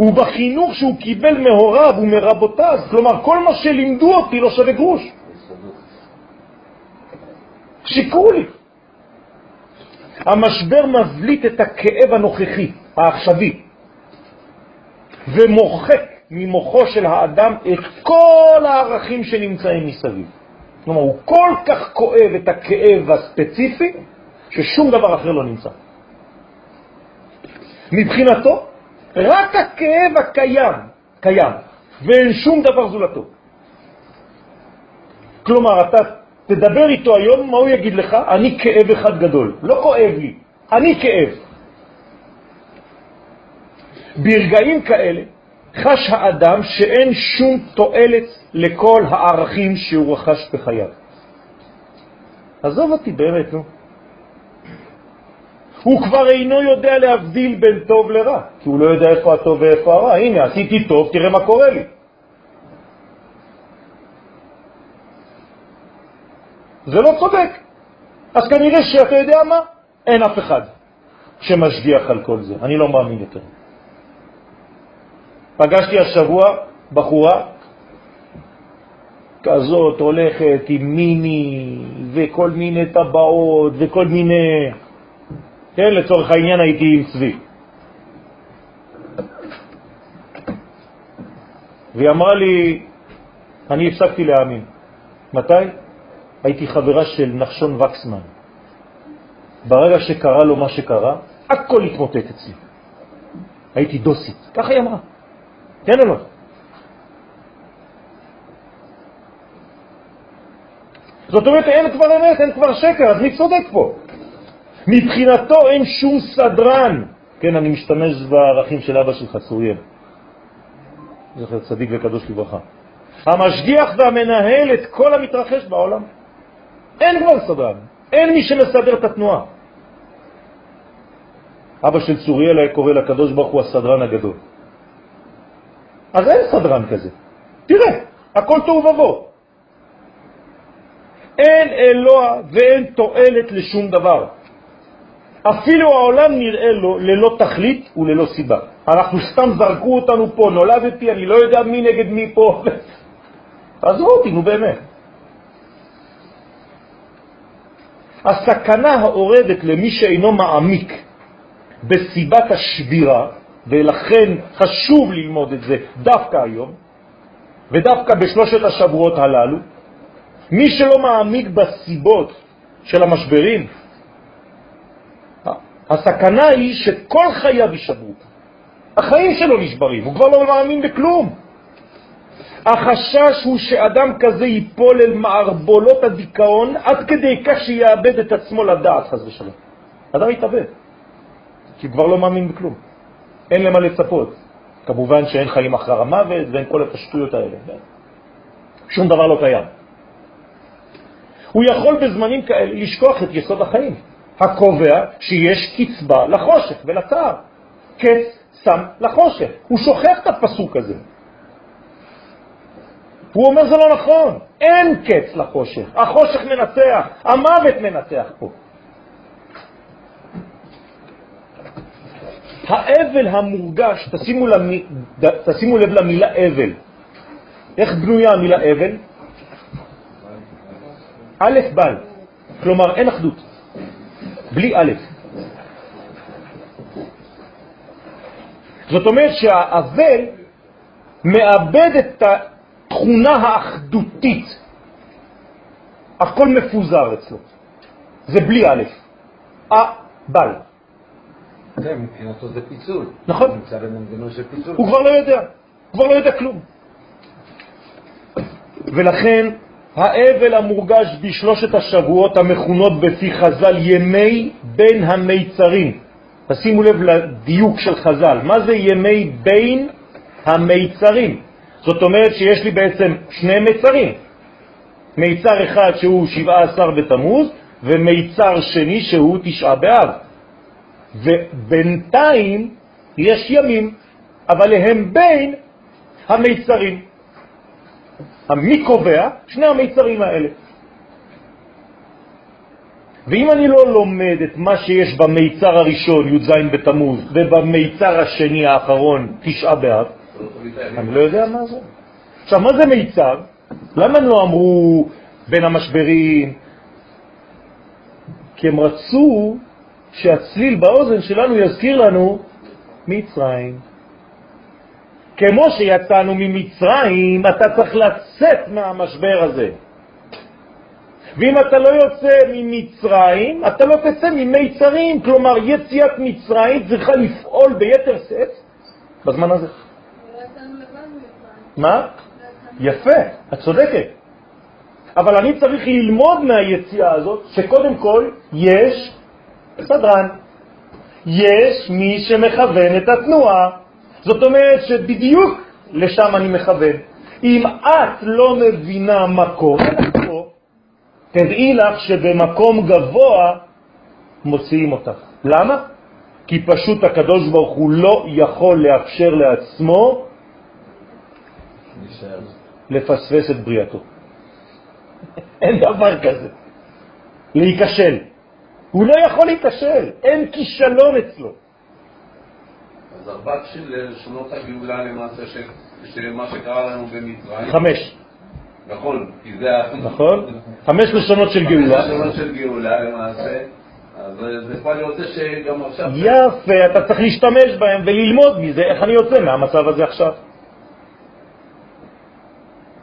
ובחינוך שהוא קיבל מהוריו ומרבותיו, כלומר כל מה שלימדו אותי לא שווה גרוש. שיקרו לי. המשבר מבליט את הכאב הנוכחי, העכשווי, ומוחק ממוחו של האדם את כל הערכים שנמצאים מסביב. כלומר, הוא כל כך כואב את הכאב הספציפי, ששום דבר אחר לא נמצא. מבחינתו, רק הכאב הקיים, קיים, ואין שום דבר זולתו. כלומר, אתה תדבר איתו היום, מה הוא יגיד לך? אני כאב אחד גדול. לא כואב לי, אני כאב. ברגעים כאלה חש האדם שאין שום תועלת לכל הערכים שהוא רכש בחייו. עזוב אותי באמת, נו. הוא כבר אינו יודע להבדיל בין טוב לרע, כי הוא לא יודע איפה הטוב ואיפה הרע. הנה, עשיתי טוב, תראה מה קורה לי. זה לא צודק. אז כנראה שאתה יודע מה? אין אף אחד שמשגיח על כל זה. אני לא מאמין יותר. פגשתי השבוע בחורה כזאת הולכת עם מיני וכל מיני טבעות וכל מיני... כן, לצורך העניין הייתי עם צבי. והיא אמרה לי, אני הפסקתי להאמין. מתי? הייתי חברה של נחשון וקסמן. ברגע שקרה לו מה שקרה, הכל התמוטט אצלי. הייתי דוסית, ככה היא אמרה. כן או לא? זאת אומרת, אין כבר אמת, אין כבר שקר, אז מי צודק פה? מבחינתו אין שום סדרן. כן, אני משתמש בערכים של אבא שלך, צוריאל. זכר צדיק וקדוש לברכה. המשגיח והמנהל את כל המתרחש בעולם. אין כבר סדרן, אין מי שמסדר את התנועה. אבא של צוריאל היה קורא לקדוש ברוך הוא הסדרן הגדול. אז אין סדרן כזה. תראה, הכל טוב ובוא. אין אלוה ואין תועלת לשום דבר. אפילו העולם נראה לו ללא תכלית וללא סיבה. אנחנו סתם זרקו אותנו פה, נולדתי, אני לא יודע מי נגד מי פה. עזבו אותי, נו באמת. הסכנה האורדת למי שאינו מעמיק בסיבת השבירה, ולכן חשוב ללמוד את זה דווקא היום, ודווקא בשלושת השבועות הללו, מי שלא מעמיק בסיבות של המשברים, הסכנה היא שכל חייו יישברו. החיים שלו נשברים, הוא כבר לא מאמין בכלום. החשש הוא שאדם כזה ייפול אל מערבולות הדיכאון עד כדי כך שיאבד את עצמו לדעת, חס ושלום. אדם יתאבד, כי הוא כבר לא מאמין בכלום. אין למה לצפות. כמובן שאין חיים אחר המוות ואין כל התשטויות האלה. שום דבר לא קיים. הוא יכול בזמנים כאלה לשכוח את יסוד החיים, הקובע שיש קצבה לחושך ולצער. קץ שם לחושך. הוא שוכח את הפסוק הזה. הוא אומר זה לא נכון, אין קץ לחושך, החושך מנצח, המוות מנצח פה. האבל המורגש, תשימו, למי, תשימו לב למילה אבל. איך בנויה המילה אבל? א' בל, כלומר אין אחדות, בלי א'. זאת אומרת שהאבל מאבד את התכונה האחדותית. הכל מפוזר אצלו. זה בלי א', א-בל. כן, מבחינתו זה פיצול. נכון. נמצא במנגנון של פיצול. הוא כבר לא יודע, הוא כבר לא יודע כלום. ולכן האבל המורגש בשלושת השבועות המכונות בפי חז"ל ימי בין המיצרים. תשימו לב לדיוק של חז"ל. מה זה ימי בין המיצרים? זאת אומרת שיש לי בעצם שני מיצרים. מיצר אחד שהוא 17 בתמוז ומיצר שני שהוא תשעה באב. ובינתיים יש ימים, אבל הם בין המיצרים. מי קובע? שני המיצרים האלה. ואם אני לא לומד את מה שיש במיצר הראשון, י"ז בתמוז, ובמיצר השני האחרון, תשעה באב, אני לא יודע מה זה. עכשיו, מה זה מיצר? למה הם לא אמרו בין המשברים? כי הם רצו שהצליל באוזן שלנו יזכיר לנו מצרים. כמו שיצאנו ממצרים, אתה צריך לצאת מהמשבר הזה. ואם אתה לא יוצא ממצרים, אתה לא תצא ממיצרים, כלומר יציאת מצרים צריכה לפעול ביתר שאת בזמן הזה. מה? יפה, את צודקת. אבל אני צריך ללמוד מהיציאה הזאת שקודם כל יש סדרן, יש מי שמכוון את התנועה. זאת אומרת שבדיוק לשם אני מכוון. אם את לא מבינה מקום, תדעי לך שבמקום גבוה מוציאים אותך. למה? כי פשוט הקדוש ברוך הוא לא יכול לאפשר לעצמו לפספס את בריאתו. אין דבר כזה. להיכשל. הוא לא יכול להיכשל, אין כישלון אצלו. אז ארבעת של שנות הגאולה למעשה של מה שקרה לנו במצרים. חמש. נכון, כי זה ה... נכון? חמש לשונות של גאולה. לשונות של גאולה למעשה. אז זה פועל יוצא שגם עכשיו... יפה, אתה צריך להשתמש בהם וללמוד מזה איך אני יוצא מהמצב הזה עכשיו.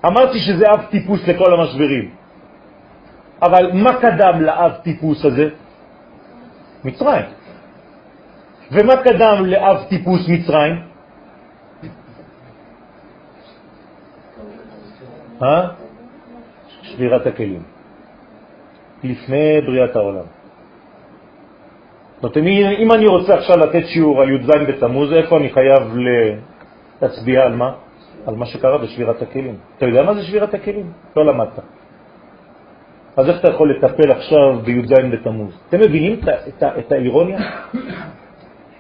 אמרתי שזה אב טיפוס לכל המשברים. אבל מה קדם לאב טיפוס הזה? מצרים. ומה קדם לאב טיפוס מצרים? אה? שבירת הכלים. לפני בריאת העולם. זאת אומרת, אם אני רוצה עכשיו לתת שיעור על י"ז בתמוז, איפה אני חייב להצביע על מה? על מה שקרה בשבירת הכלים. אתה יודע מה זה שבירת הכלים? לא למדת. אז איך אתה יכול לטפל עכשיו בי"ז בתמוז? אתם מבינים את, את, את האירוניה?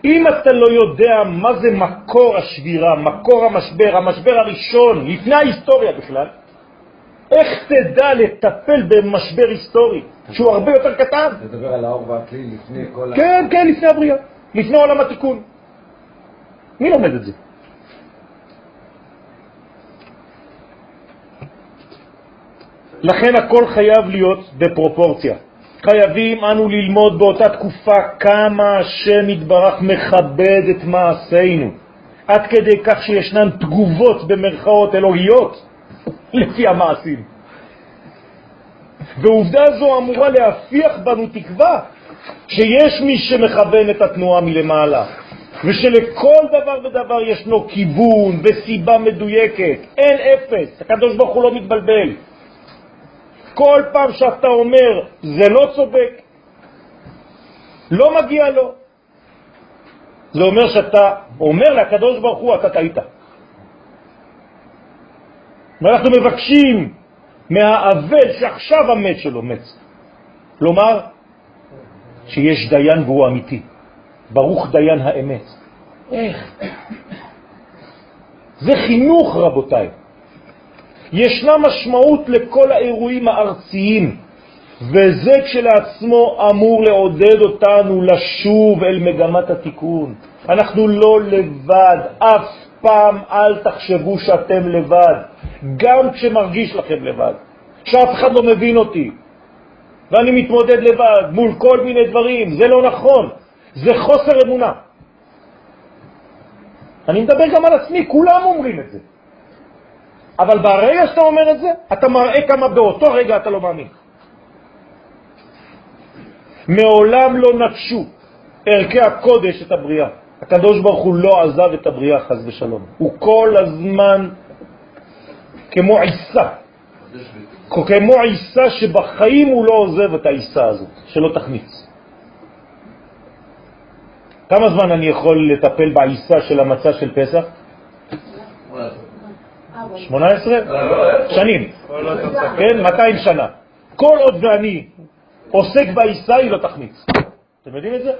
אם אתה לא יודע מה זה מקור השבירה, מקור המשבר, המשבר הראשון, לפני ההיסטוריה בכלל, איך תדע לטפל במשבר היסטורי, שהוא הרבה יותר קטן? תדבר על האור והכלי לפני כל ה... כן, כן, לפני הבריאה, לפני עולם התיקון. מי לומד את זה? לכן הכל חייב להיות בפרופורציה. חייבים אנו ללמוד באותה תקופה כמה השם יתברך מכבד את מעשינו, עד כדי כך שישנן תגובות במרכאות אלוהיות לפי המעשים. ועובדה זו אמורה להפיח בנו תקווה שיש מי שמכוון את התנועה מלמעלה, ושלכל דבר ודבר ישנו כיוון וסיבה מדויקת, אין אפס, הקדוש ברוך הוא לא מתבלבל. כל פעם שאתה אומר זה לא צודק, לא מגיע לו, זה אומר שאתה אומר לקדוש ברוך הוא אתה טעית. ואנחנו מבקשים מהאבל שעכשיו המת שלו מת. כלומר, שיש דיין והוא אמיתי. ברוך דיין האמת. איך? זה חינוך, רבותיי. ישנה משמעות לכל האירועים הארציים, וזה כשלעצמו אמור לעודד אותנו לשוב אל מגמת התיקון. אנחנו לא לבד, אף פעם אל תחשבו שאתם לבד, גם כשמרגיש לכם לבד, שאף אחד לא מבין אותי, ואני מתמודד לבד מול כל מיני דברים, זה לא נכון, זה חוסר אמונה. אני מדבר גם על עצמי, כולם אומרים את זה. אבל ברגע שאתה אומר את זה, אתה מראה כמה באותו רגע אתה לא מאמין. מעולם לא נטשו ערכי הקודש את הבריאה. הקדוש ברוך הוא לא עזב את הבריאה חז ושלום. הוא כל הזמן כמו עיסה, כמו עיסה שבחיים הוא לא עוזב את העיסה הזאת, שלא תחמיץ. כמה זמן אני יכול לטפל בעיסה של המצה של פסח? 18? שנים. כן, 200 שנה. כל עוד ואני עוסק בעיסה היא לא תחמיץ. אתם יודעים את זה?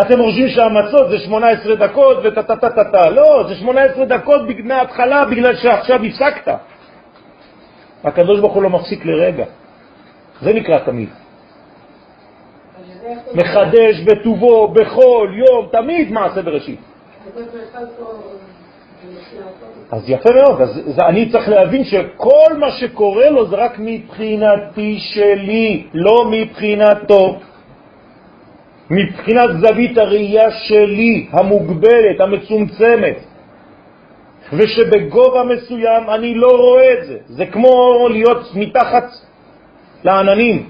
אתם חושבים שהמצות זה 18 דקות וטטטטטה. לא, זה 18 דקות מההתחלה בגלל שעכשיו הפסקת. הקדוש ברוך הוא לא מפסיק לרגע. זה נקרא תמיד. מחדש בטובו, בכל יום, תמיד מעשה בראשית. אז יפה מאוד, אז זה, אני צריך להבין שכל מה שקורה לו זה רק מבחינתי שלי, לא מבחינתו. מבחינת זווית הראייה שלי, המוגבלת, המצומצמת, ושבגובה מסוים אני לא רואה את זה. זה כמו להיות מתחת לעננים,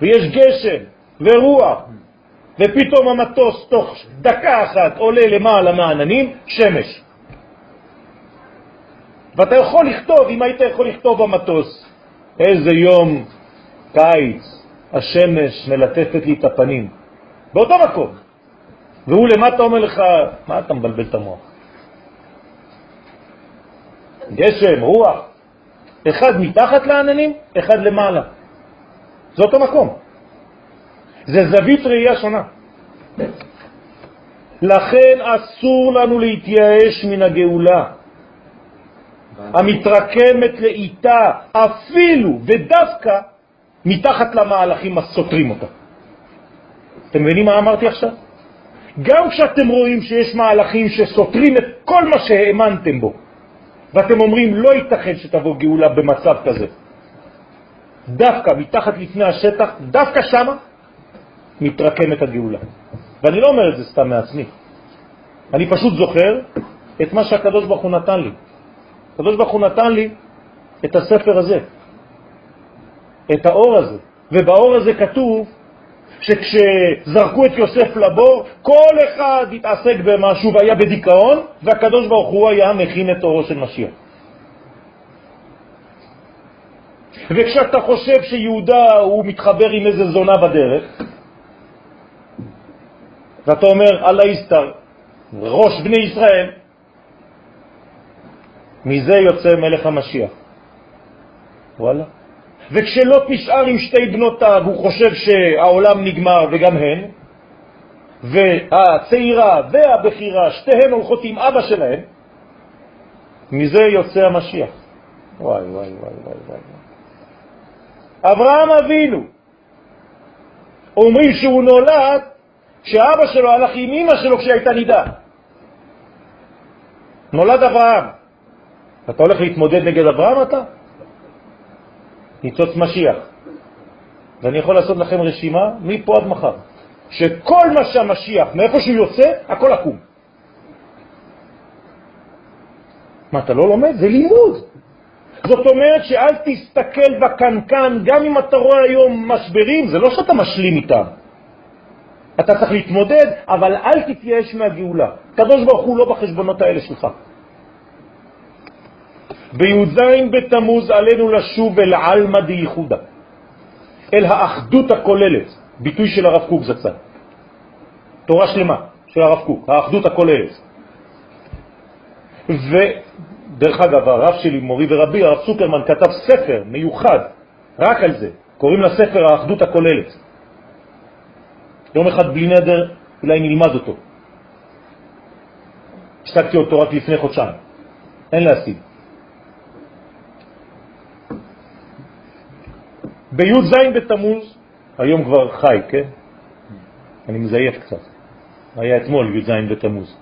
ויש גשם ורוח, ופתאום המטוס תוך דקה אחת עולה למעלה מהעננים, שמש. ואתה יכול לכתוב, אם היית יכול לכתוב במטוס, איזה יום קיץ, השמש מלטפת לי את הפנים, באותו מקום. והוא למטה אומר לך, מה אתה מבלבל את המוח? גשם, רוח, אחד מתחת לעננים, אחד למעלה. זה אותו מקום. זה זווית ראייה שונה. לכן אסור לנו להתייאש מן הגאולה. המתרקמת לאיתה אפילו ודווקא מתחת למהלכים הסותרים אותה. אתם מבינים מה אמרתי עכשיו? גם כשאתם רואים שיש מהלכים שסותרים את כל מה שהאמנתם בו, ואתם אומרים, לא ייתכן שתבוא גאולה במצב כזה. דווקא מתחת לפני השטח, דווקא שמה, מתרקמת הגאולה. ואני לא אומר את זה סתם מעצמי. אני פשוט זוכר את מה שהקדוש ברוך הוא נתן לי. הקדוש ברוך הוא נתן לי את הספר הזה, את האור הזה, ובאור הזה כתוב שכשזרקו את יוסף לבור, כל אחד התעסק במשהו והיה בדיכאון, והקדוש ברוך הוא היה מכין את אורו של משיח. וכשאתה חושב שיהודה הוא מתחבר עם איזה זונה בדרך, ואתה אומר, אללה יסתר, ראש בני ישראל, מזה יוצא מלך המשיח. וואלה. וכשלא נשאר עם שתי בנותיו, הוא חושב שהעולם נגמר וגם הן, והצעירה והבכירה, שתיהן הולכות עם אבא שלהן, מזה יוצא המשיח. וואי, וואי, וואי, וואי, וואי. אברהם אבינו, אומרים שהוא נולד כשאבא שלו הלך עם אמא שלו כשהייתה נידה. נולד אברהם. אתה הולך להתמודד נגד אברהם אתה? ניצוץ משיח. ואני יכול לעשות לכם רשימה מפה עד מחר, שכל מה שהמשיח, מאיפה שהוא יוצא, הכל עקום. מה, אתה לא לומד? זה לימוד. זאת אומרת שאל תסתכל בקנקן, גם אם אתה רואה היום משברים, זה לא שאתה משלים איתם. אתה צריך להתמודד, אבל אל תתייאש מהגאולה. קדוש ברוך הוא לא בחשבונות האלה שלך. בי"ז בתמוז עלינו לשוב אל עלמא דייחודה, אל האחדות הכוללת, ביטוי של הרב קוק זצ"ל. תורה שלמה של הרב קוק, האחדות הכוללת. ודרך אגב, הרב שלי, מורי ורבי, הרב צוקרמן, כתב ספר מיוחד רק על זה, קוראים לספר האחדות הכוללת. יום אחד בלי נדר, אולי נלמד אותו. השגתי אותו רק לפני חודשיים, אין להשיג. בי"ז בתמוז, היום כבר חי, כן? אני מזייף קצת. היה אתמול י"ז בתמוז.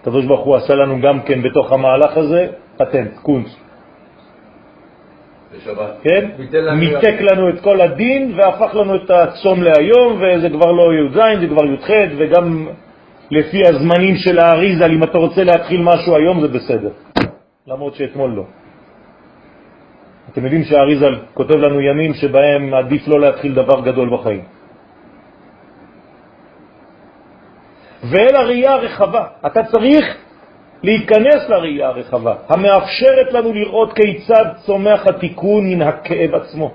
הקדוש ברוך הוא עשה לנו גם כן בתוך המהלך הזה פטנט, קונץ. כן? מיתק לנו את כל הדין והפך לנו את הצום להיום, וזה כבר לא י"ז, זה כבר י"ח, וגם לפי הזמנים של האריזה, אם אתה רוצה להתחיל משהו היום זה בסדר, למרות שאתמול לא. אתם יודעים שהאריזל כותב לנו ימים שבהם עדיף לא להתחיל דבר גדול בחיים. ואל הראייה הרחבה, אתה צריך להיכנס לראייה הרחבה, המאפשרת לנו לראות כיצד צומח התיקון מן הכאב עצמו.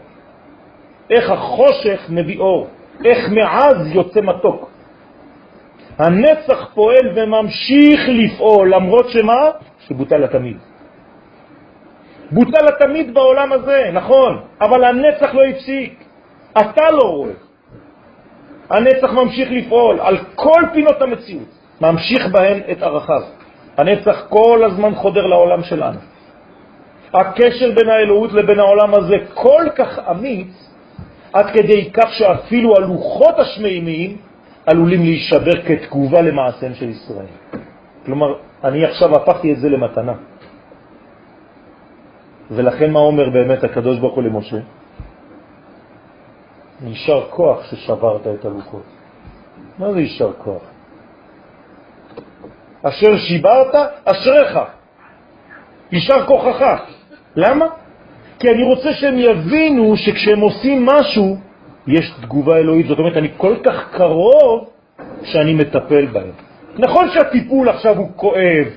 איך החושך מביא אור, איך מעז יוצא מתוק. הנצח פועל וממשיך לפעול, למרות שמה? שבוטל התמיד. בוטל התמיד בעולם הזה, נכון, אבל הנצח לא הפסיק. אתה לא רואה. הנצח ממשיך לפעול על כל פינות המציאות, ממשיך בהן את ערכיו. הנצח כל הזמן חודר לעולם שלנו. הקשר בין האלוהות לבין העולם הזה כל כך אמיץ, עד כדי כך שאפילו הלוחות השמימיים עלולים להישבר כתגובה למעשיהם של ישראל. כלומר, אני עכשיו הפכתי את זה למתנה. ולכן מה אומר באמת הקדוש ברוך הוא למשה? יישר כוח ששברת את הלוחות. מה זה יישר כוח? אשר שיברת, אשריך. יישר כוחך. למה? כי אני רוצה שהם יבינו שכשהם עושים משהו, יש תגובה אלוהית. זאת אומרת, אני כל כך קרוב שאני מטפל בהם. נכון שהטיפול עכשיו הוא כואב,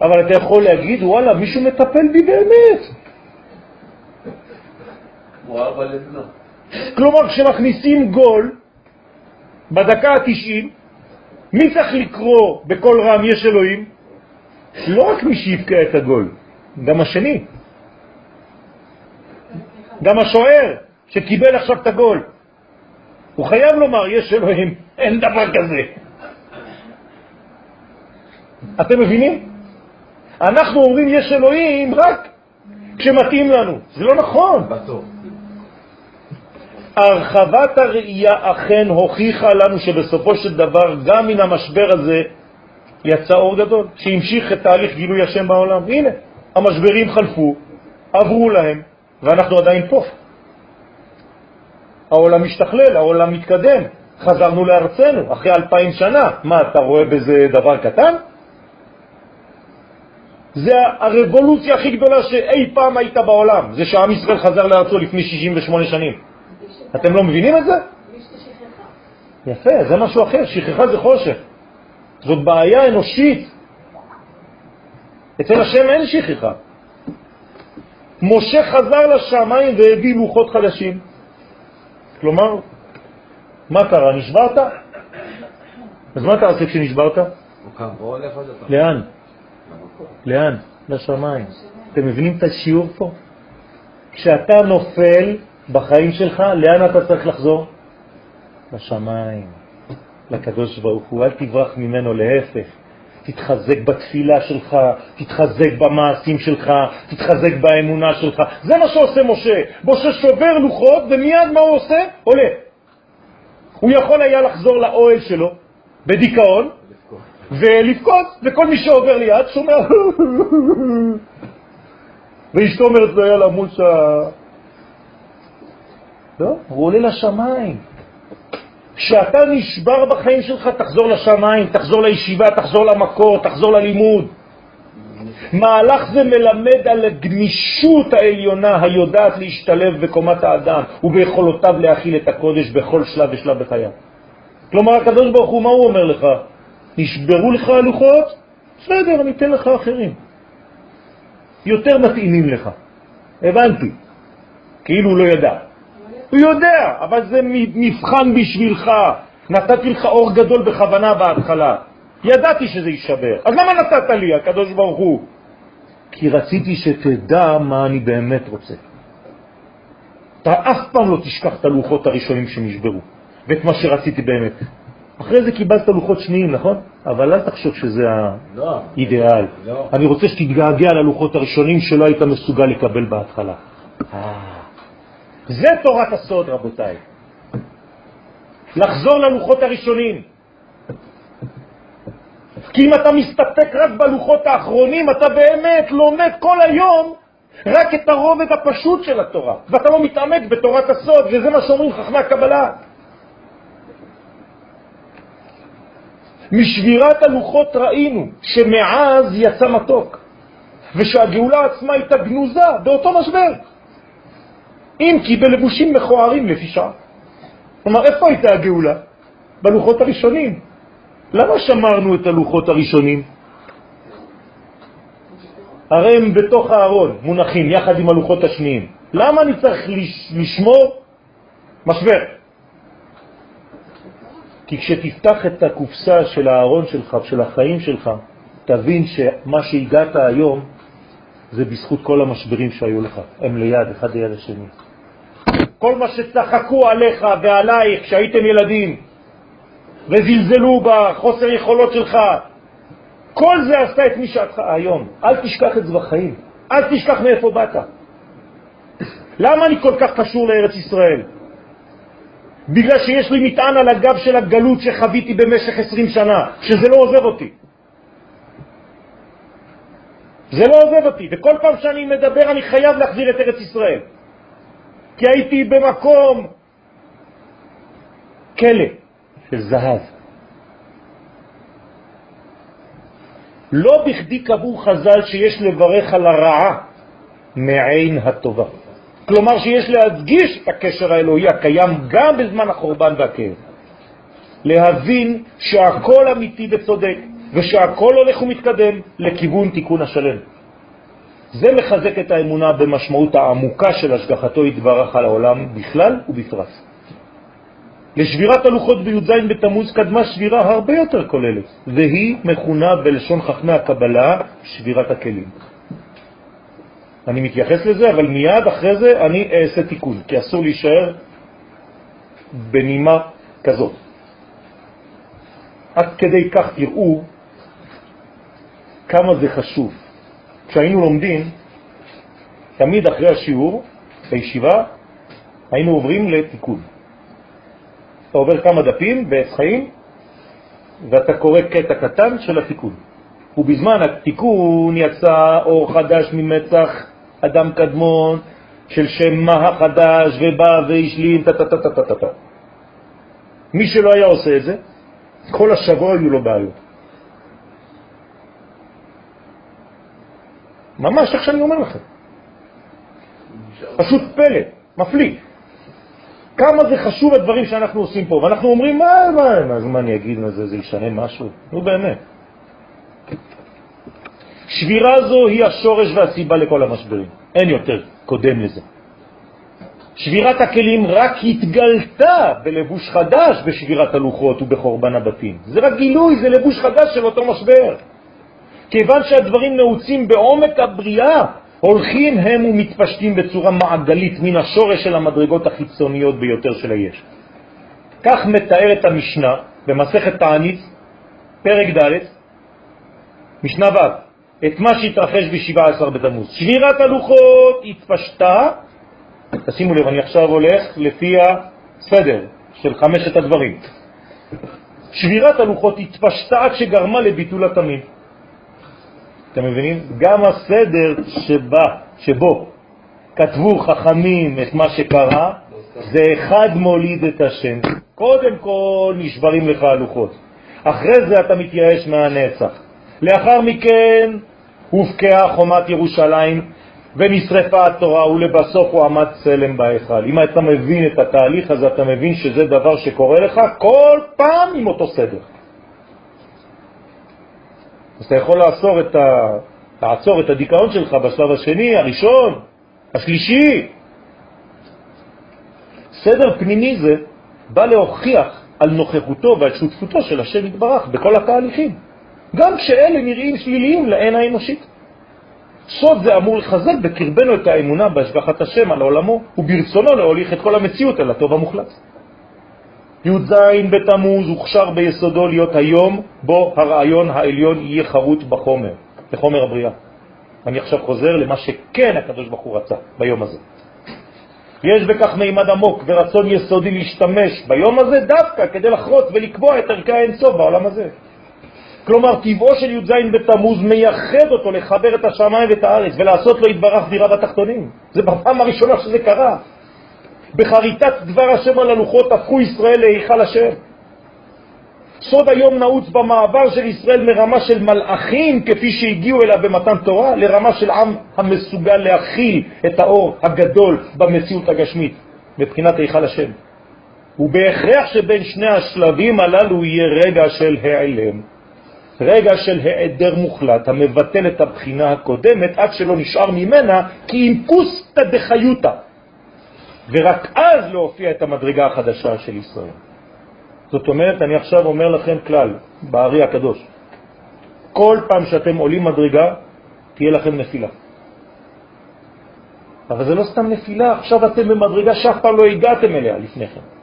אבל אתה יכול להגיד, וואלה, מישהו מטפל בי באמת. כלומר, כשמכניסים גול בדקה ה-90, מי צריך לקרוא בכל רם יש אלוהים? לא רק מי שיבקע את הגול, גם השני. גם השוער שקיבל עכשיו את הגול. הוא חייב לומר, יש אלוהים, אין דבר כזה. אתם מבינים? אנחנו אומרים יש אלוהים רק כשמתאים לנו. זה לא נכון. בסוף. הרחבת הראייה אכן הוכיחה לנו שבסופו של דבר גם מן המשבר הזה יצא אור גדול, שהמשיך את תהליך גילוי השם בעולם. הנה, המשברים חלפו, עברו להם, ואנחנו עדיין פה. העולם משתכלל, העולם מתקדם, חזרנו לארצנו אחרי אלפיים שנה. מה, אתה רואה בזה דבר קטן? זה הרבולוציה הכי גדולה שאי פעם הייתה בעולם, זה שעם ישראל חזר לארצו לפני 68 שנים. אתם לא מבינים את זה? יפה, זה משהו אחר, שכחה זה חושך. זאת בעיה אנושית. אצל השם אין שכחה. משה חזר לשמיים והביא לוחות חדשים. כלומר, מה קרה? נשברת? אז מה תעשה כשנשברת? הולך עוד פעם. לאן? לאן? לשמיים. אתם מבינים את השיעור פה? כשאתה נופל בחיים שלך, לאן אתה צריך לחזור? לשמיים, לקדוש ברוך הוא. אל תברח ממנו, להפך. תתחזק בתפילה שלך, תתחזק במעשים שלך, תתחזק באמונה שלך. זה מה שעושה משה. משה שובר לוחות, ומיד מה הוא עושה? עולה. הוא יכול היה לחזור לאוהל שלו בדיכאון ולבכות, וכל מי שעובר ליד שומע ואשתו אומרת לו, יאללה, מושה. לא, הוא עולה לשמיים. כשאתה נשבר בחיים שלך, תחזור לשמיים, תחזור לישיבה, תחזור למקור, תחזור ללימוד. מהלך זה מלמד על הגמישות העליונה היודעת להשתלב בקומת האדם וביכולותיו להכיל את הקודש בכל שלב ושלב בחייו. כלומר, הקדוש ברוך הוא, מה הוא אומר לך? נשברו לך הלוחות? בסדר, אני אתן לך אחרים. יותר מתאימים לך. הבנתי. כאילו הוא לא ידע. הוא יודע, אבל זה מבחן בשבילך. נתתי לך אור גדול בכוונה בהתחלה. ידעתי שזה יישבר. אז למה נתת לי, הקדוש ברוך הוא? כי רציתי שתדע מה אני באמת רוצה. אתה אף פעם לא תשכח את הלוחות הראשונים שנשברו, ואת מה שרציתי באמת. אחרי זה קיבלת לוחות שניים, נכון? אבל אל תחשוב שזה לא. האידאל. לא. אני רוצה שתתגעגע ללוחות הראשונים שלא היית מסוגל לקבל בהתחלה. אה, זה תורת הסוד, רבותיי. לחזור ללוחות הראשונים. כי אם אתה מסתפק רק בלוחות האחרונים, אתה באמת לומד כל היום רק את הרובד הפשוט של התורה, ואתה לא מתעמק בתורת הסוד, וזה מה שאומרים חכמי הקבלה. משבירת הלוחות ראינו שמעז יצא מתוק, ושהגאולה עצמה הייתה גנוזה באותו משבר. אם כי בלבושים מכוערים לפי שעה. כלומר, איפה הייתה הגאולה? בלוחות הראשונים. למה שמרנו את הלוחות הראשונים? הרי הם בתוך הארון, מונחים, יחד עם הלוחות השניים. למה אני צריך לש, לשמור משבר? כי כשתפתח את הקופסה של הארון שלך, של החיים שלך, תבין שמה שהגעת היום זה בזכות כל המשברים שהיו לך. הם ליד, אחד ליד השני. כל מה שצחקו עליך ועלייך כשהייתם ילדים, וזלזלו בחוסר יכולות שלך. כל זה עשתה את מי שאתך היום. אל תשכח את זה בחיים. אל תשכח מאיפה באת. למה אני כל כך קשור לארץ ישראל? בגלל שיש לי מטען על הגב של הגלות שחוויתי במשך עשרים שנה, שזה לא עוזב אותי. זה לא עוזב אותי, וכל פעם שאני מדבר אני חייב להחזיר את ארץ ישראל. כי הייתי במקום כלא. של זהב. לא בכדי קבעו חז"ל שיש לברך על הרעה מעין הטובה. כלומר שיש להדגיש את הקשר האלוהי הקיים גם בזמן החורבן והכאב. להבין שהכל אמיתי וצודק ושהכל הולך ומתקדם לכיוון תיקון השלם. זה מחזק את האמונה במשמעות העמוקה של השגחתו יתברך על העולם בכלל ובפרט. לשבירת הלוחות בי"ז בתמוז קדמה שבירה הרבה יותר כוללת, והיא מכונה בלשון חכמי הקבלה שבירת הכלים. אני מתייחס לזה, אבל מיד אחרי זה אני אעשה תיקון, כי אסור להישאר בנימה כזאת. עד כדי כך תראו כמה זה חשוב. כשהיינו לומדים, תמיד אחרי השיעור, בישיבה, היינו עוברים לתיקון. אתה עובר כמה דפים בעץ חיים, ואתה קורא קטע קטן של התיקון. ובזמן התיקון יצא אור חדש ממצח אדם קדמון של שם מה החדש ובא והשלים טה-טה-טה-טה-טה. מי שלא היה עושה את זה, כל השבוע היו לו בעיות. ממש איך שאני אומר לכם. פשוט פלא, מפליא. כמה זה חשוב הדברים שאנחנו עושים פה, ואנחנו אומרים, מה, מה, מה, מה אני אגיד, מה זה, זה ישנה משהו? נו באמת. שבירה זו היא השורש והסיבה לכל המשברים, אין יותר קודם לזה. שבירת הכלים רק התגלתה בלבוש חדש בשבירת הלוחות ובחורבן הבתים. זה רק גילוי, זה לבוש חדש של אותו משבר. כיוון שהדברים נעוצים בעומק הבריאה, הולכים הם ומתפשטים בצורה מעגלית מן השורש של המדרגות החיצוניות ביותר של היש. כך מתארת המשנה במסכת תענית, פרק ד', משנה ו', את מה שהתרחש ב-17 בתמוז. שבירת הלוחות התפשטה, תשימו לב, אני עכשיו הולך לפי הסדר של חמשת הדברים. שבירת הלוחות התפשטה עד שגרמה לביטול התמיד. אתם מבינים? גם הסדר שבה, שבו כתבו חכמים את מה שקרה, זה אחד מוליד את השם. קודם כל נשברים לך הלוחות, אחרי זה אתה מתייאש מהנצח. לאחר מכן הופקעה חומת ירושלים ונשרפה התורה ולבסוף הוא עמד צלם בהיכל. אם אתה מבין את התהליך הזה, אתה מבין שזה דבר שקורה לך כל פעם עם אותו סדר. אז אתה יכול לעצור את, ה... לעצור את הדיכאון שלך בשלב השני, הראשון, השלישי. סדר פנימי זה בא להוכיח על נוכחותו ועל שותפותו של השם יתברך בכל התהליכים, גם כשאלה נראים שליליים לעין האנושית. סוד זה אמור לחזק בקרבנו את האמונה בהשגחת השם על עולמו, וברצונו להוליך את כל המציאות אל הטוב המוחלט. י"ז בתמוז הוכשר ביסודו להיות היום בו הרעיון העליון יהיה חרוט בחומר, בחומר הבריאה. אני עכשיו חוזר למה שכן הקדוש ברוך הוא רצה ביום הזה. יש בכך מימד עמוק ורצון יסודי להשתמש ביום הזה דווקא כדי לחרוץ ולקבוע את ערכי האינסוף בעולם הזה. כלומר, טבעו של י"ז בתמוז מייחד אותו לחבר את השמיים ואת הארץ ולעשות לו יתברך דירה בתחתונים. זה בפעם הראשונה שזה קרה. בחריטת דבר השם על הלוחות הפכו ישראל להיכל השם. סוד היום נעוץ במעבר של ישראל מרמה של מלאכים, כפי שהגיעו אליה במתן תורה, לרמה של עם המסוגל להכיל את האור הגדול במציאות הגשמית, מבחינת היכל השם. ובהכרח שבין שני השלבים הללו יהיה רגע של העלם, רגע של העדר מוחלט, המבטל את הבחינה הקודמת עד שלא נשאר ממנה כי אם כוסתא דחיותא, ורק אז להופיע את המדרגה החדשה של ישראל. זאת אומרת, אני עכשיו אומר לכם כלל, בארי הקדוש, כל פעם שאתם עולים מדרגה, תהיה לכם נפילה. אבל זה לא סתם נפילה, עכשיו אתם במדרגה שאף פעם לא הגעתם אליה לפני כן.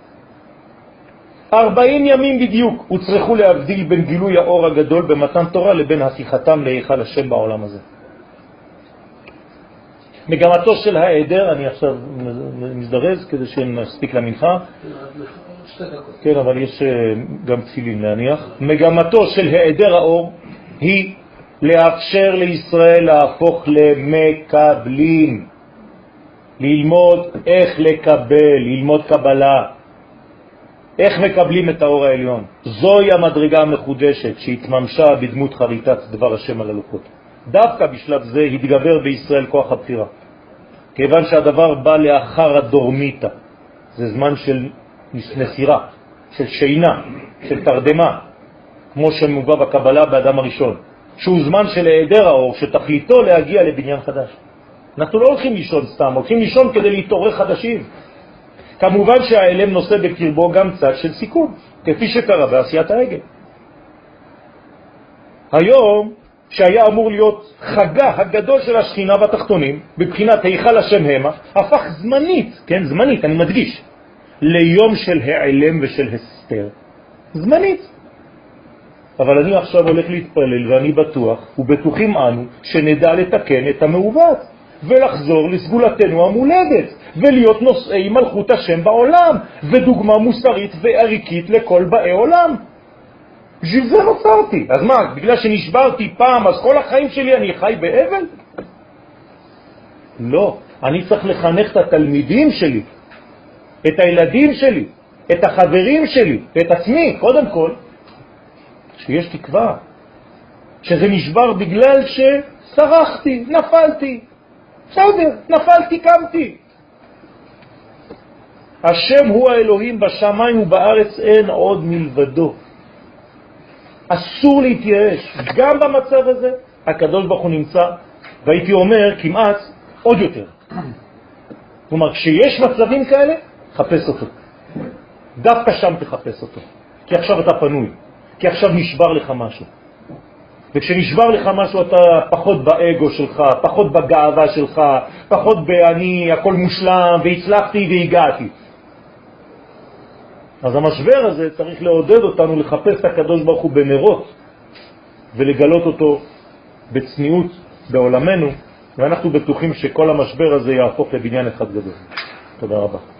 40 ימים בדיוק הוצרכו להבדיל בין גילוי האור הגדול במתן תורה לבין הפיכתם להיכל השם בעולם הזה. מגמתו של העדר, אני עכשיו מזדרז כדי שנספיק למנחה, כן, אבל יש אה, גם תפילין להניח. מגמתו של העדר האור היא לאפשר לישראל להפוך למקבלים, ללמוד איך לקבל, ללמוד קבלה, איך מקבלים את האור העליון. זוהי המדרגה המחודשת שהתממשה בדמות חריטת דבר השם על הלוחות. דווקא בשלב זה התגבר בישראל כוח הבחירה, כיוון שהדבר בא לאחר הדורמיתא, זה זמן של נסירה, של שינה, של תרדמה, כמו שמובא בקבלה באדם הראשון, שהוא זמן של היעדר האור, שתכליתו להגיע לבניין חדש. אנחנו לא הולכים לישון סתם, הולכים לישון כדי להתעורר חדשים. כמובן שהאלם נושא בקרבו גם צד של סיכון, כפי שקרה בעשיית העגל. היום שהיה אמור להיות חגה הגדול של השכינה בתחתונים, בבחינת היכל השם המה, הפך זמנית, כן, זמנית, אני מדגיש, ליום של העלם ושל הסתר. זמנית. אבל אני עכשיו הולך להתפלל ואני בטוח, ובטוחים אנו, שנדע לתקן את המעוות ולחזור לסגולתנו המולדת ולהיות נושאי מלכות השם בעולם ודוגמה מוסרית וערכית לכל באי עולם. בשביל זה נוצרתי. אז מה, בגלל שנשברתי פעם, אז כל החיים שלי אני חי באבל? לא, אני צריך לחנך את התלמידים שלי, את הילדים שלי, את החברים שלי, ואת עצמי, קודם כל, שיש תקווה, שזה נשבר בגלל שסרחתי, נפלתי. בסדר, נפלתי, קמתי. השם הוא האלוהים בשמיים ובארץ אין עוד מלבדו. אסור להתייאש. גם במצב הזה הקדוש ברוך הוא נמצא, והייתי אומר כמעט עוד יותר. כלומר, כשיש מצבים כאלה, חפש אותו. דווקא שם תחפש אותו. כי עכשיו אתה פנוי, כי עכשיו נשבר לך משהו. וכשנשבר לך משהו אתה פחות באגו שלך, פחות בגאווה שלך, פחות ב"אני הכל מושלם והצלחתי והגעתי". אז המשבר הזה צריך לעודד אותנו לחפש את הקדוש ברוך הוא בנרות ולגלות אותו בצניעות בעולמנו, ואנחנו בטוחים שכל המשבר הזה יהפוך לבניין אחד גדול. תודה רבה.